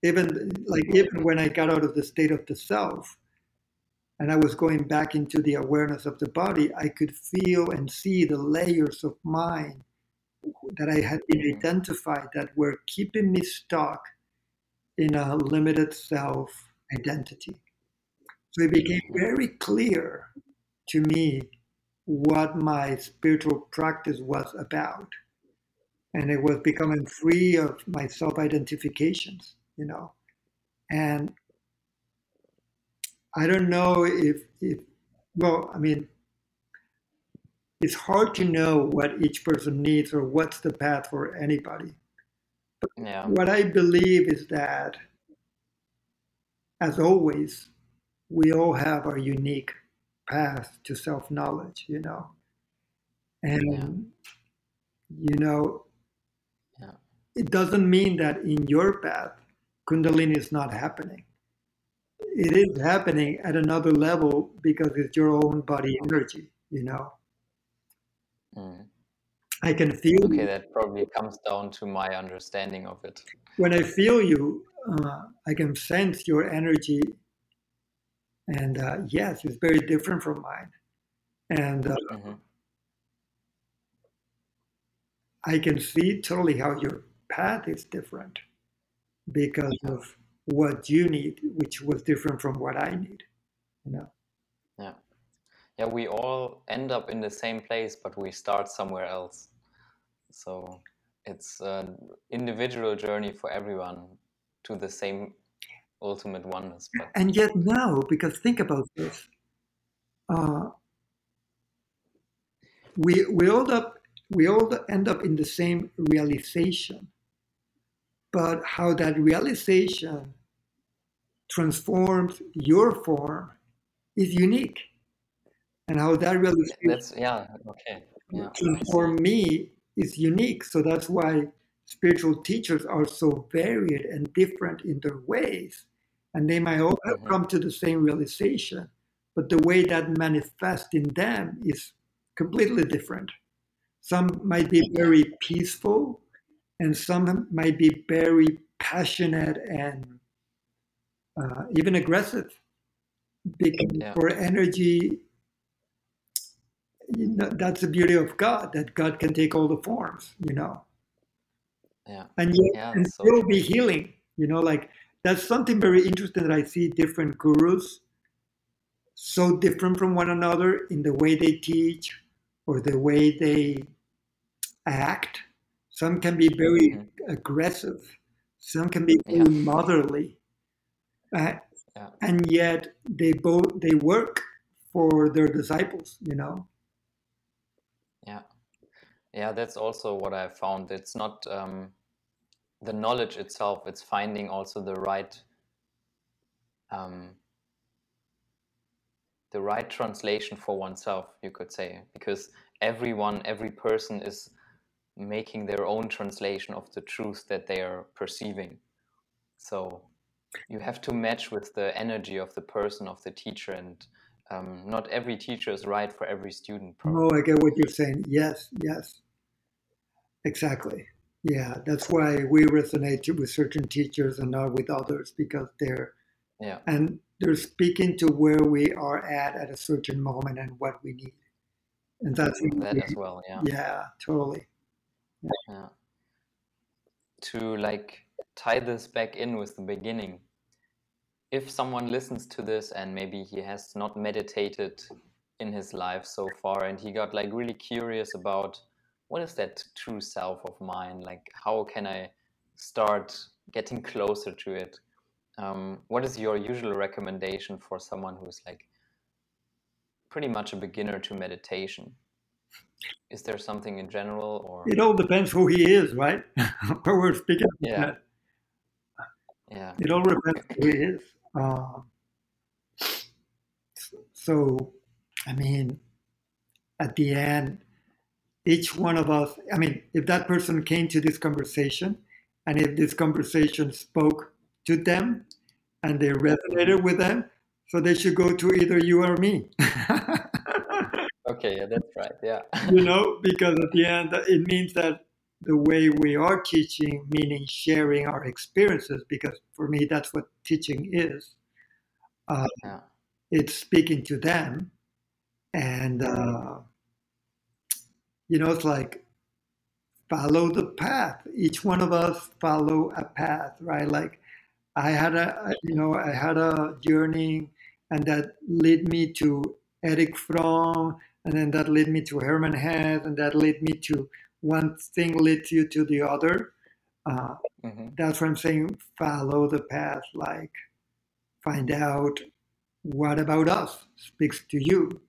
Even like even when I got out of the state of the self and I was going back into the awareness of the body, I could feel and see the layers of mind that I had been mm-hmm. identified that were keeping me stuck in a limited self identity. So it became very clear to me what my spiritual practice was about. And it was becoming free of my self-identifications you know and i don't know if if well i mean it's hard to know what each person needs or what's the path for anybody but yeah. what i believe is that as always we all have our unique path to self-knowledge you know and yeah. you know it doesn't mean that in your path, Kundalini is not happening. It is happening at another level because it's your own body energy, you know. Mm. I can feel. Okay, you. that probably comes down to my understanding of it. When I feel you, uh, I can sense your energy, and uh, yes, it's very different from mine. And uh, mm-hmm. I can see totally how you're path is different because of what you need, which was different from what I need. You know. Yeah. Yeah, we all end up in the same place, but we start somewhere else. So it's an individual journey for everyone to the same ultimate oneness. But... And yet now, because think about this, uh, we we all up we all end up in the same realization but how that realization transforms your form is unique. And how that realization that's yeah okay yeah, transform me is unique. So that's why spiritual teachers are so varied and different in their ways. And they might all mm-hmm. come to the same realization but the way that manifests in them is completely different. Some might be very peaceful and some might be very passionate and uh, even aggressive because yeah. for energy you know, that's the beauty of god that god can take all the forms you know yeah and yet yeah, and so still be healing you know like that's something very interesting that I see different gurus so different from one another in the way they teach or the way they act. Some can be very aggressive. Some can be very yeah. motherly. Uh, yeah. And yet they both they work for their disciples, you know. Yeah, yeah, that's also what I found. It's not um, the knowledge itself; it's finding also the right um, the right translation for oneself, you could say, because everyone, every person is making their own translation of the truth that they are perceiving. So you have to match with the energy of the person, of the teacher, and um, not every teacher is right for every student. Probably. Oh, I get what you're saying. Yes, yes, exactly. Yeah, that's why we resonate with certain teachers and not with others because they're yeah, and they're speaking to where we are at at a certain moment and what we need. And that's that as well. Yeah. Yeah, totally. Yeah. To like tie this back in with the beginning, if someone listens to this and maybe he has not meditated in his life so far and he got like really curious about what is that true self of mine? Like how can i start getting closer to it? Um, what is your usual recommendation for someone who's like pretty much a beginner to meditation is there something in general or? It all depends who he is right? Where we're speaking yeah. yeah. It all depends who he is. Uh, so i mean at the end each one of us i mean if that person came to this conversation and if this conversation spoke to them and they resonated with them. So they should go to either you or me. okay, yeah, that's right. Yeah. you know, because at the end, it means that the way we are teaching, meaning sharing our experiences, because for me, that's what teaching is. Uh, yeah. It's speaking to them. And, uh, you know, it's like follow the path. Each one of us follow a path, right? Like I had a you know I had a journey, and that led me to Erich Fromm, and then that led me to Hermann Hesse, and that led me to one thing led you to the other. Uh, mm-hmm. That's what I'm saying. Follow the path, like find out what about us speaks to you,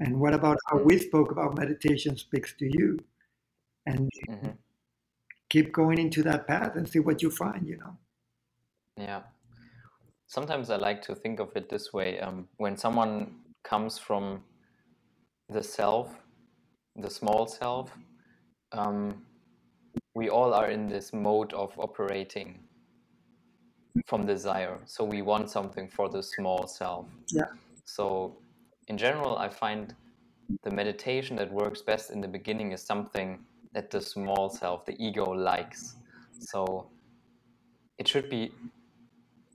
and what about how we spoke about meditation speaks to you, and mm-hmm. keep going into that path and see what you find. You know. Yeah. Sometimes I like to think of it this way. Um, when someone comes from the self, the small self, um, we all are in this mode of operating from desire. So we want something for the small self. Yeah. So in general, I find the meditation that works best in the beginning is something that the small self, the ego, likes. So it should be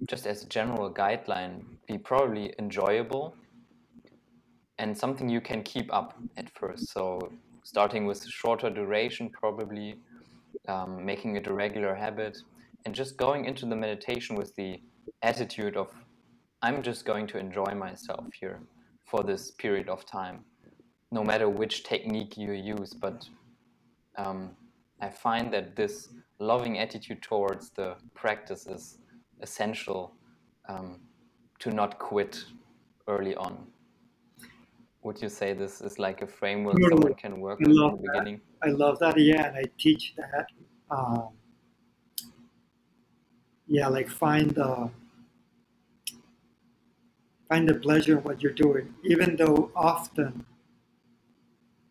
just as a general guideline, be probably enjoyable and something you can keep up at first. So starting with shorter duration, probably um, making it a regular habit, and just going into the meditation with the attitude of I'm just going to enjoy myself here for this period of time, no matter which technique you use. But um, I find that this loving attitude towards the practice is essential um, to not quit early on. Would you say this is like a framework totally. someone can work with in the beginning? I love that. Yeah, and I teach that. Um, yeah, like find the find the pleasure in what you're doing, even though often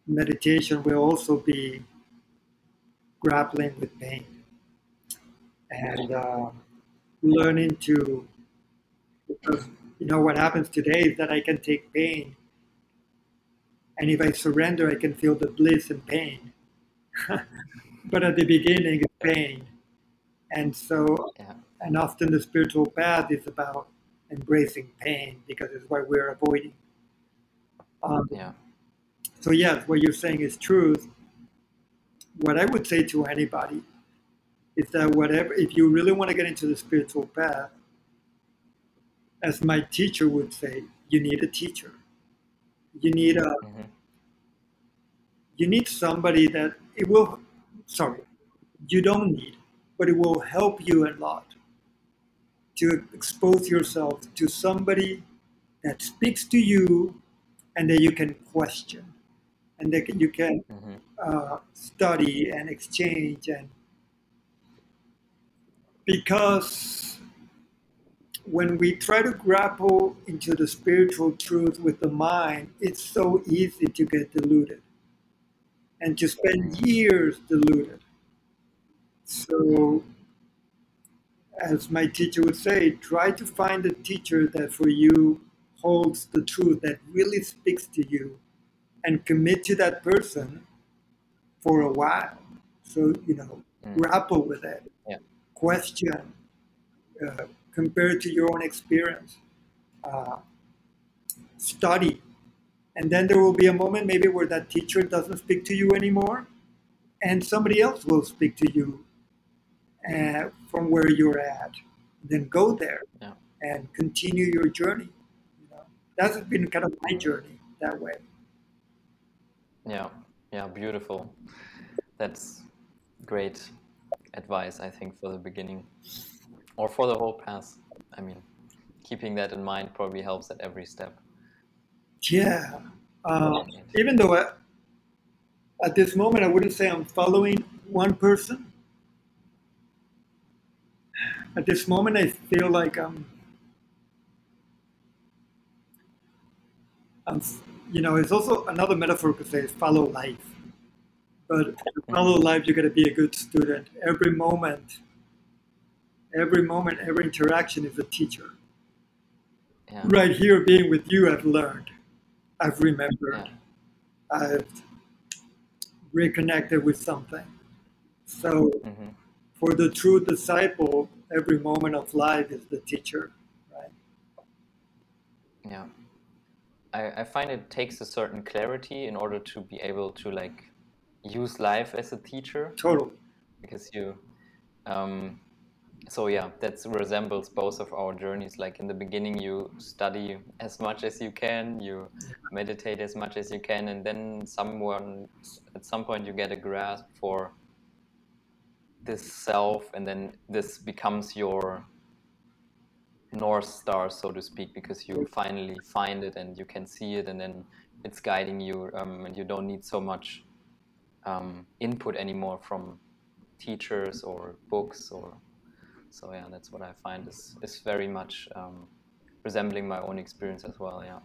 meditation will also be grappling with pain. And uh, learning to because you know what happens today is that I can take pain and if I surrender I can feel the bliss and pain. but at the beginning it's pain. And so yeah. and often the spiritual path is about embracing pain because it's what we're avoiding. Um, yeah. So yes, what you're saying is truth. What I would say to anybody is that whatever, if you really want to get into the spiritual path, as my teacher would say, you need a teacher. You need a Mhm. you need somebody that it will sorry, you don't need, but it will help you a lot to expose yourself to somebody that speaks to you and that you can question and that you can Mhm. uh, study and exchange and because when we try to grapple into the spiritual truth with the mind it's so easy to get deluded and to spend years deluded so as my teacher would say try to find a teacher that for you holds the truth that really speaks to you and commit to that person for a while. So, you know, Mm. grapple with it, Yeah. question, uh, compare it to your own experience, uh, study. And then there will be a moment maybe where that teacher doesn't speak to you anymore, and somebody else will speak to you uh, from where you're at. Then go there Yeah. and continue your journey. You know, that's been kind of my journey that way. Yeah, yeah, beautiful. That's great advice, I think, for the beginning or for the whole path. I mean, keeping that in mind probably helps at every step. Yeah. Um, even though I, at this moment I wouldn't say I'm following one person. At this moment, I feel like I'm, I'm, you know, it's also another metaphor could say is follow life. But to follow life, you got to be a good student. Every moment, every moment, every interaction is a teacher. Yeah. Right here, being with you, I've learned, I've remembered, Yeah. I've reconnected with something. So, hmm for the true disciple, every moment of life is the teacher, right? Yeah. I, I find it takes a certain clarity in order to be able to like use life as a teacher Totally. because you um, so yeah that resembles both of our journeys. Like in the beginning you study as much as you can you meditate as much as you can and then someone at some point you get a grasp for this self and then this becomes your north star so to speak because you finally find it and you can see it and then it's guiding you um, and you don't need so much um, input anymore from teachers or books or so yeah that's what i find is is very much um, resembling my own experience as well yeah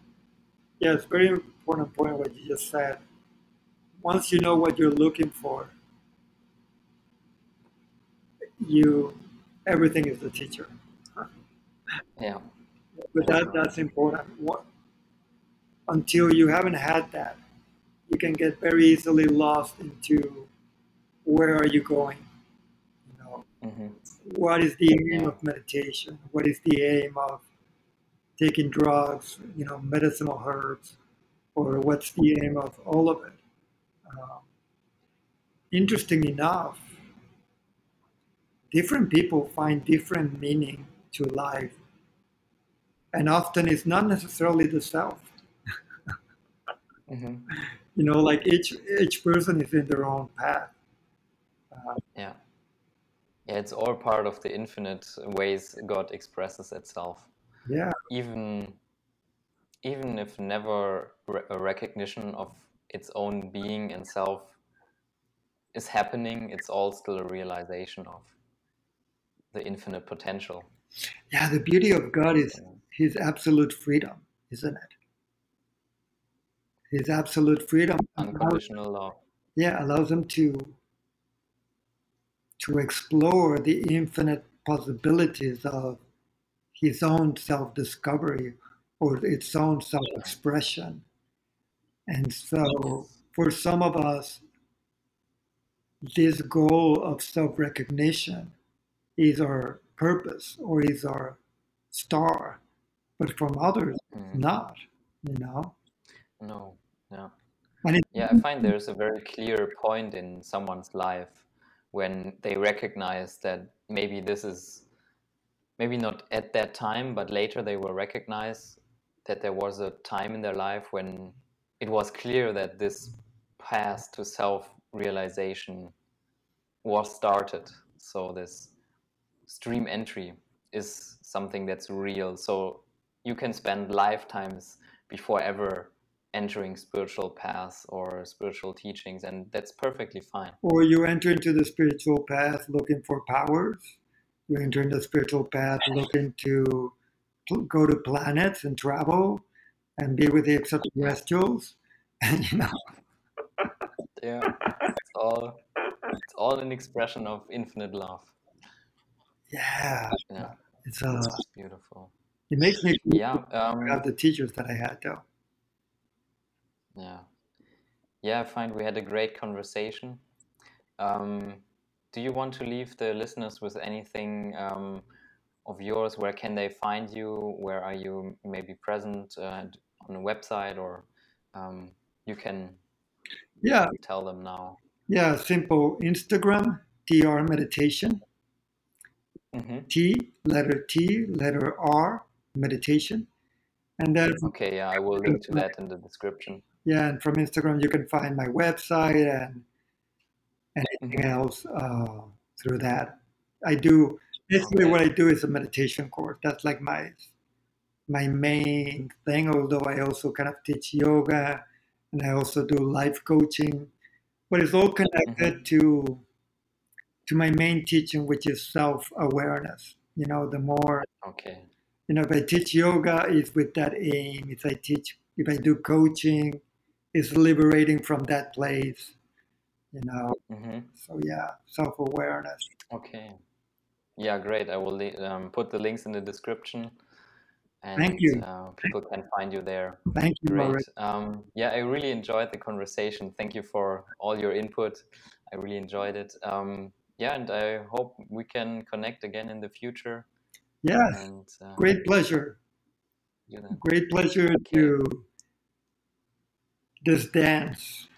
Yeah, it's very important point what you just said. Once you know what you're looking for, you everything is the teacher. yeah But that that's important. What, until you haven't had that, you can get very easily lost into where are you going? You know, hmm what is the aim of meditation? What is the aim of taking drugs, you know, medicinal herbs, or what's the aim of all of it? Um, interesting enough, different people find different meaning to life, and often it's not necessarily the self. hmm You know, like each each person is in their own path. Uh, yeah yeah it's all part of the infinite ways god expresses itself yeah, even even if never re- a recognition of its own being and self is happening it's all still a realization of the infinite potential yeah. The beauty of God is His absolute freedom, isn't it? His absolute freedom allows, unconditional love yeah allows him to to explore the infinite possibilities of his own self-discovery or its own self-expression. And so, for some of us, this goal of self-recognition is our purpose or is our star, but from others, Mm. not. You know, no yeah and it, yeah i find there's a very clear point in someone's life when they recognize that maybe this is maybe not at that time, but later they will recognize that there was a time in their life when it was clear that this path to self realization was started. So, this stream entry is something that's real. So, you can spend lifetimes before ever entering spiritual paths or spiritual teachings, and that's perfectly fine. Or you enter into the spiritual path looking for powers. You enter into the spiritual path looking to go to planets and travel and be with the extraterrestrials. And you know, yeah, it's all it's all an expression of infinite love. Yeah, yeah, it's uh, beautiful. It makes me yeah um, about the teachers that I had though. Yeah, yeah, I find we had a great conversation. Um, do you want to leave the listeners with anything um, of yours? Where can they find you? Where are you maybe present uh, on a website, or um, you can yeah tell them now. Yeah, simple Instagram TR meditation. Mm-hmm. T letter T letter R meditation, and then okay, yeah, I will link to that in the description. Yeah, and from Instagram you can find my website and anything mm-hmm. else uh, through that. I do basically what I do is a meditation course. That's like my my main thing. Although I also kind of teach yoga and I also do life coaching, but it's all connected mm-hmm. to to my main teaching, which is self awareness. You know, the more okay. You know, if I teach yoga, it's with that aim. If I teach, if I do coaching, it's liberating from that place. You know. Mm-hmm. So yeah, self awareness. Okay. Yeah, great. I will um, put the links in the description. And, Thank you. Uh, people can find you there. Thank you. Great. Um, yeah, I really enjoyed the conversation. Thank you for all your input. I really enjoyed it. Um, yeah, and I hope we can connect again in the future. Yes. And, uh, Great pleasure. Great pleasure okay. to this dance